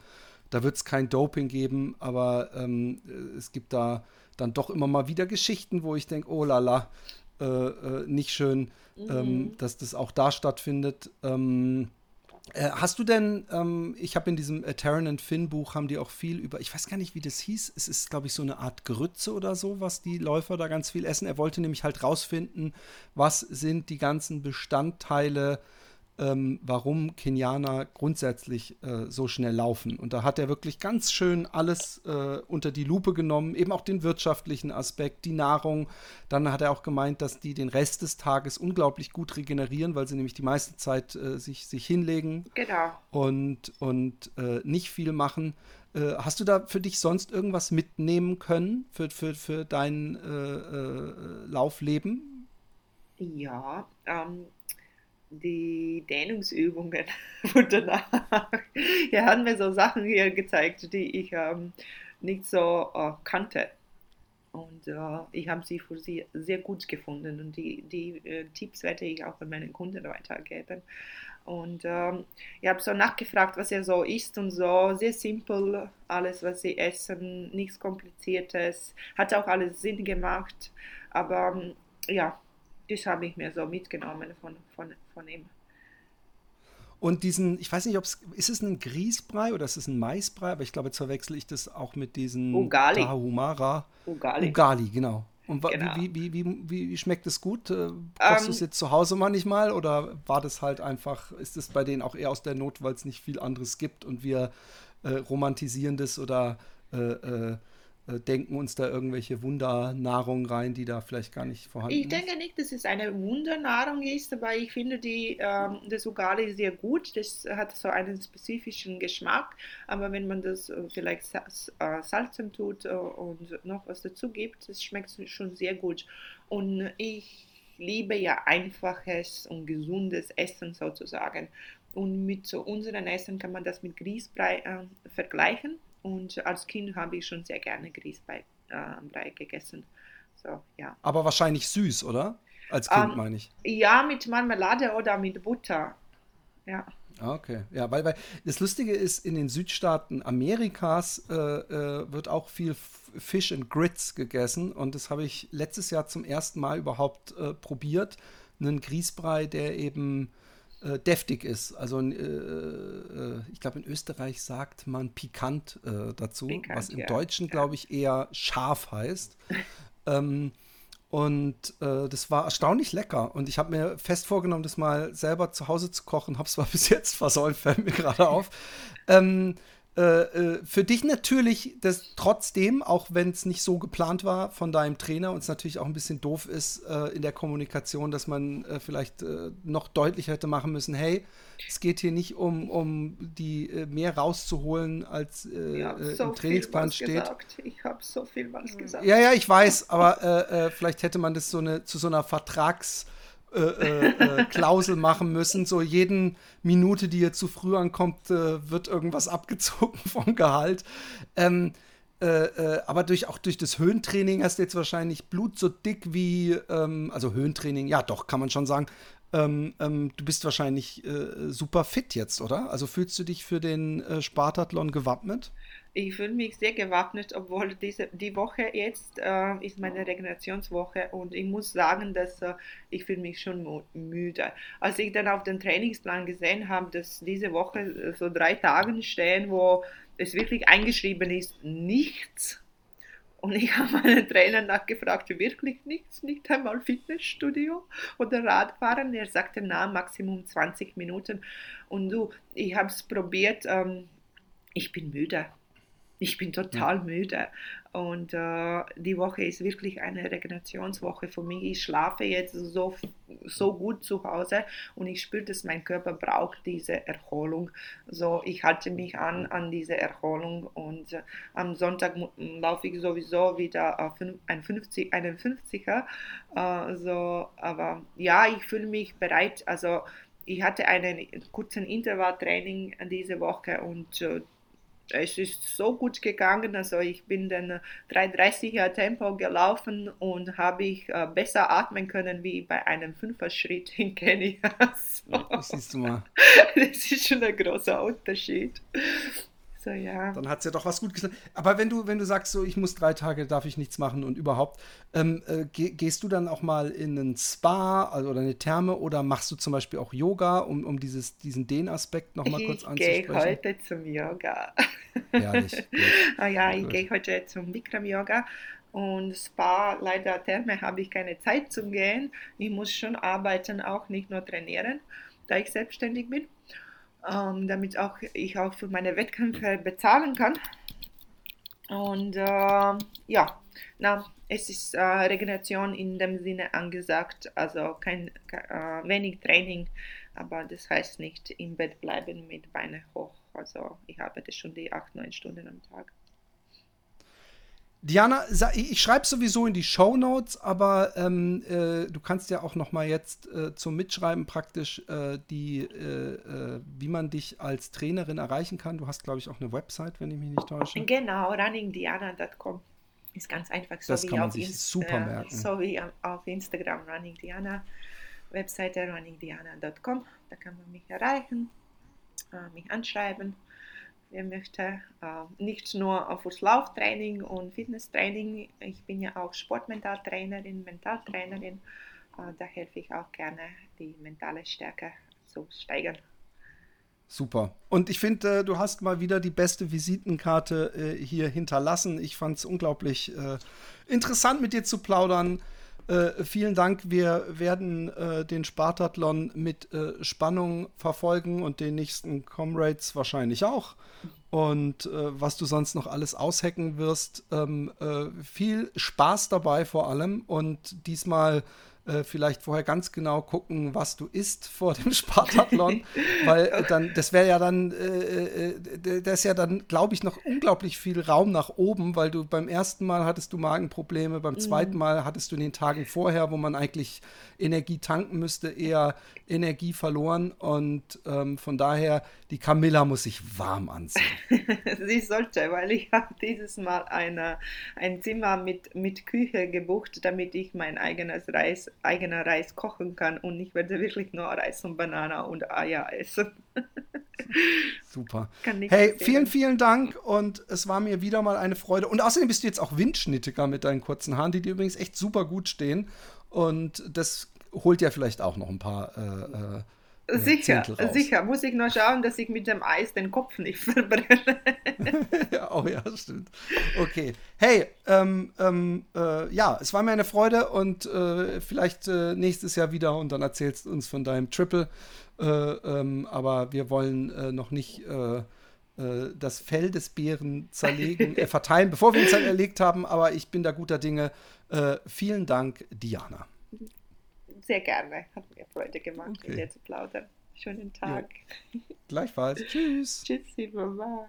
da wird es kein Doping geben, aber ähm, es gibt da dann doch immer mal wieder Geschichten, wo ich denke, oh la la, äh, äh, nicht schön, mhm. ähm, dass das auch da stattfindet. Ähm, äh, hast du denn, ähm, ich habe in diesem äh, Terran and Finn Buch haben die auch viel über, ich weiß gar nicht, wie das hieß, es ist, glaube ich, so eine Art Grütze oder so, was die Läufer da ganz viel essen. Er wollte nämlich halt rausfinden, was sind die ganzen Bestandteile ähm, warum Kenianer grundsätzlich äh, so schnell laufen. Und da hat er wirklich ganz schön alles äh, unter die Lupe genommen, eben auch den wirtschaftlichen Aspekt, die Nahrung. Dann hat er auch gemeint, dass die den Rest des Tages unglaublich gut regenerieren, weil sie nämlich die meiste Zeit äh, sich, sich hinlegen genau. und, und äh, nicht viel machen. Äh, hast du da für dich sonst irgendwas mitnehmen können für, für, für dein äh, Laufleben? Ja, ähm, die Dehnungsübungen von danach. Er hat mir so Sachen hier gezeigt, die ich ähm, nicht so äh, kannte. Und äh, ich habe sie für sie sehr gut gefunden und die, die äh, Tipps werde ich auch an meine Kunden weitergeben. Und ähm, ich habe so nachgefragt, was er so isst und so. Sehr simpel, alles, was sie essen, nichts Kompliziertes. Hat auch alles Sinn gemacht. Aber ähm, ja, das habe ich mir so mitgenommen von, von, von ihm. Und diesen, ich weiß nicht, ob es, ist es ein Grießbrei oder ist es ein Maisbrei, aber ich glaube, jetzt verwechsel ich das auch mit diesen Ugali. Tahumara. Ugali. Ugali, genau. Und genau. Wie, wie, wie, wie, wie, schmeckt es gut? Äh, kochst du es ähm, jetzt zu Hause manchmal oder war das halt einfach, ist es bei denen auch eher aus der Not, weil es nicht viel anderes gibt und wir äh, romantisieren das oder äh äh, denken uns da irgendwelche Wundernahrung rein, die da vielleicht gar nicht vorhanden ich ist? Ich denke nicht, dass es eine Wundernahrung ist, aber ich finde die, ähm, das Ugali sehr gut. Das hat so einen spezifischen Geschmack, aber wenn man das äh, vielleicht äh, salzen tut äh, und noch was dazu gibt, das schmeckt schon sehr gut. Und ich liebe ja einfaches und gesundes Essen sozusagen. Und mit so unserem Essen kann man das mit Grießbrei äh, vergleichen. Und als Kind habe ich schon sehr gerne Grießbrei äh, gegessen. So, ja. Aber wahrscheinlich süß, oder? Als Kind um, ähm, meine ich. Ja, mit Marmelade oder mit Butter. Ja. Ah, okay, ja, weil, weil das Lustige ist, in den Südstaaten Amerikas äh, äh, wird auch viel Fish and Grits gegessen und das habe ich letztes Jahr zum ersten Mal überhaupt äh, probiert. Einen Grießbrei, der eben äh, deftig ist. Also äh, äh, ich glaube, in Österreich sagt man pikant äh, dazu, pikant, was im ja. Deutschen, glaube ich, eher scharf heißt. ähm, und äh, das war erstaunlich lecker. Und ich habe mir fest vorgenommen, das mal selber zu Hause zu kochen. Habe es zwar bis jetzt versäumt, fällt mir gerade auf. Ähm, äh, äh, für dich natürlich das trotzdem, auch wenn es nicht so geplant war von deinem Trainer und es natürlich auch ein bisschen doof ist äh, in der Kommunikation, dass man äh, vielleicht äh, noch deutlicher hätte machen müssen, hey, es geht hier nicht um, um die mehr rauszuholen, als so im Trainingsplan steht. Gesagt. Ich habe so viel was gesagt. Ja, ja, ich weiß, aber vielleicht hätte man das so eine, zu so einer Vertrags- äh, äh, äh, Klausel machen müssen. So jeden Minute, die ihr zu früh ankommt, äh, wird irgendwas abgezogen vom Gehalt. Ähm, äh, äh, aber durch, auch durch das Höhentraining hast du jetzt wahrscheinlich Blut so dick wie, ähm, also Höhentraining, ja doch, kann man schon sagen. Ähm, ähm du bist wahrscheinlich super fit jetzt, oder? Also fühlst du dich für den Spartathlon gewappnet? Ich fühle mich sehr gewappnet, obwohl diese, die Woche jetzt äh, ist meine Regenerationswoche und ich muss sagen, dass äh, ich fühle mich schon müde. Als ich dann auf den Trainingsplan gesehen habe, dass diese Woche äh, so drei Tage stehen, wo es wirklich eingeschrieben ist, nichts. Und ich habe meinen Trainer nachgefragt, wirklich nichts, nicht einmal Fitnessstudio oder Radfahren. Er sagte, na, Maximum 20 Minuten. Und du, ich habe es probiert, ähm, ich bin müde ich bin total ja. müde. Und äh, die Woche ist wirklich eine Regenerationswoche für mich. Ich schlafe jetzt so, so gut zu Hause und ich spüre, dass mein Körper braucht diese Erholung. So, ich halte mich an an diese Erholung und äh, am Sonntag laufe ich sowieso wieder auf ein 50, einen 50er. Äh, so, aber ja, ich fühle mich bereit. Also ich hatte einen kurzen Intervalltraining diese Woche und äh, es ist so gut gegangen. Also ich bin dann 330er Tempo gelaufen und habe ich äh, besser atmen können wie bei einem Fünfer-Schritt in Kenia. So. Das siehst du mal. Das ist schon ein großer Unterschied. So, ja. Dann hat es ja doch was gut gesagt. Aber wenn du, wenn du sagst, so ich muss drei Tage, darf ich nichts machen und überhaupt, ähm, äh, geh, gehst du dann auch mal in einen Spa also, oder eine Therme oder machst du zum Beispiel auch Yoga, um, um dieses, diesen Dehnaspekt nochmal kurz anzusprechen? Ich gehe heute zum Yoga. Herrlich. ah, ja, ich gehe heute zum Bikram-Yoga. Und Spa, leider Therme, habe ich keine Zeit zum Gehen. Ich muss schon arbeiten, auch nicht nur trainieren, da ich selbstständig bin ähm, damit auch ich auch für meine Wettkämpfe bezahlen kann. Und äh, ja, na, es ist äh, Regeneration in dem Sinne angesagt, also kein, äh, wenig Training, aber das heißt nicht im Bett bleiben mit Beine hoch. Also ich arbeite schon die 8, 9 Stunden am Tag. Diana, ich schreibe sowieso in die Show Notes, aber ähm, äh, du kannst ja auch noch mal jetzt äh, zum Mitschreiben praktisch äh, die, äh, äh, wie man dich als Trainerin erreichen kann. Du hast, glaube ich, auch eine Website, wenn ich mich nicht täusche. Genau, runningdiana.com ist ganz einfach. So das kann man sich Inst super äh, merken. So wie auf Instagram runningdiana, Webseite runningdiana.com. Da kann man mich erreichen, mich anschreiben Wer möchte äh, nicht nur fürs Lauftraining und Fitnesstraining, ich bin ja auch Sportmentaltrainerin, Mentaltrainerin, äh, da helfe ich auch gerne, die mentale Stärke zu steigern. Super. Und ich finde, äh, du hast mal wieder die beste Visitenkarte äh, hier hinterlassen. Ich fand es unglaublich äh, interessant, mit dir zu plaudern. Äh, vielen Dank. Wir werden äh, den Spartathlon mit äh, Spannung verfolgen und den nächsten Comrades wahrscheinlich auch. Und äh, was du sonst noch alles aushacken wirst. Ähm, äh, viel Spaß dabei vor allem. Und diesmal äh, vielleicht vorher ganz genau gucken, was du isst vor dem Spartathlon, weil äh, dann, das wäre ja dann, äh, äh, das ist ja dann, glaube ich, noch unglaublich viel Raum nach oben, weil du beim ersten Mal hattest du Magenprobleme, beim mhm. zweiten Mal hattest du in den Tagen vorher, wo man eigentlich Energie tanken müsste, eher Energie verloren und ähm, von daher, die Camilla muss sich warm anziehen. Sie sollte, weil ich habe dieses Mal eine, ein Zimmer mit, mit Küche gebucht, damit ich mein eigenes Reis eigener Reis kochen kann und ich werde wirklich nur Reis und Banane und Eier essen. Super. hey, vielen, vielen Dank und es war mir wieder mal eine Freude. Und außerdem bist du jetzt auch Windschnittiger mit deinen kurzen Haaren, die dir übrigens echt super gut stehen. Und das holt ja vielleicht auch noch ein paar äh, äh, Sicher, sicher. Muss ich nur schauen, dass ich mit dem Eis den Kopf nicht verbrenne. ja, oh ja, stimmt. Okay. Hey, ähm, ähm, äh, ja, es war mir eine Freude und äh, vielleicht äh, nächstes Jahr wieder und dann erzählst du uns von deinem Triple. Äh, ähm, aber wir wollen äh, noch nicht äh, das Fell des Bären zerlegen, verteilen, bevor wir ihn zerlegt haben. Aber ich bin da guter Dinge. Vielen Dank, Diana. Sehr gerne. Hat mir Freude gemacht, okay. mit dir zu plaudern. Schönen Tag. Ja. Gleichfalls. Tschüss. Tschüssi, Baba.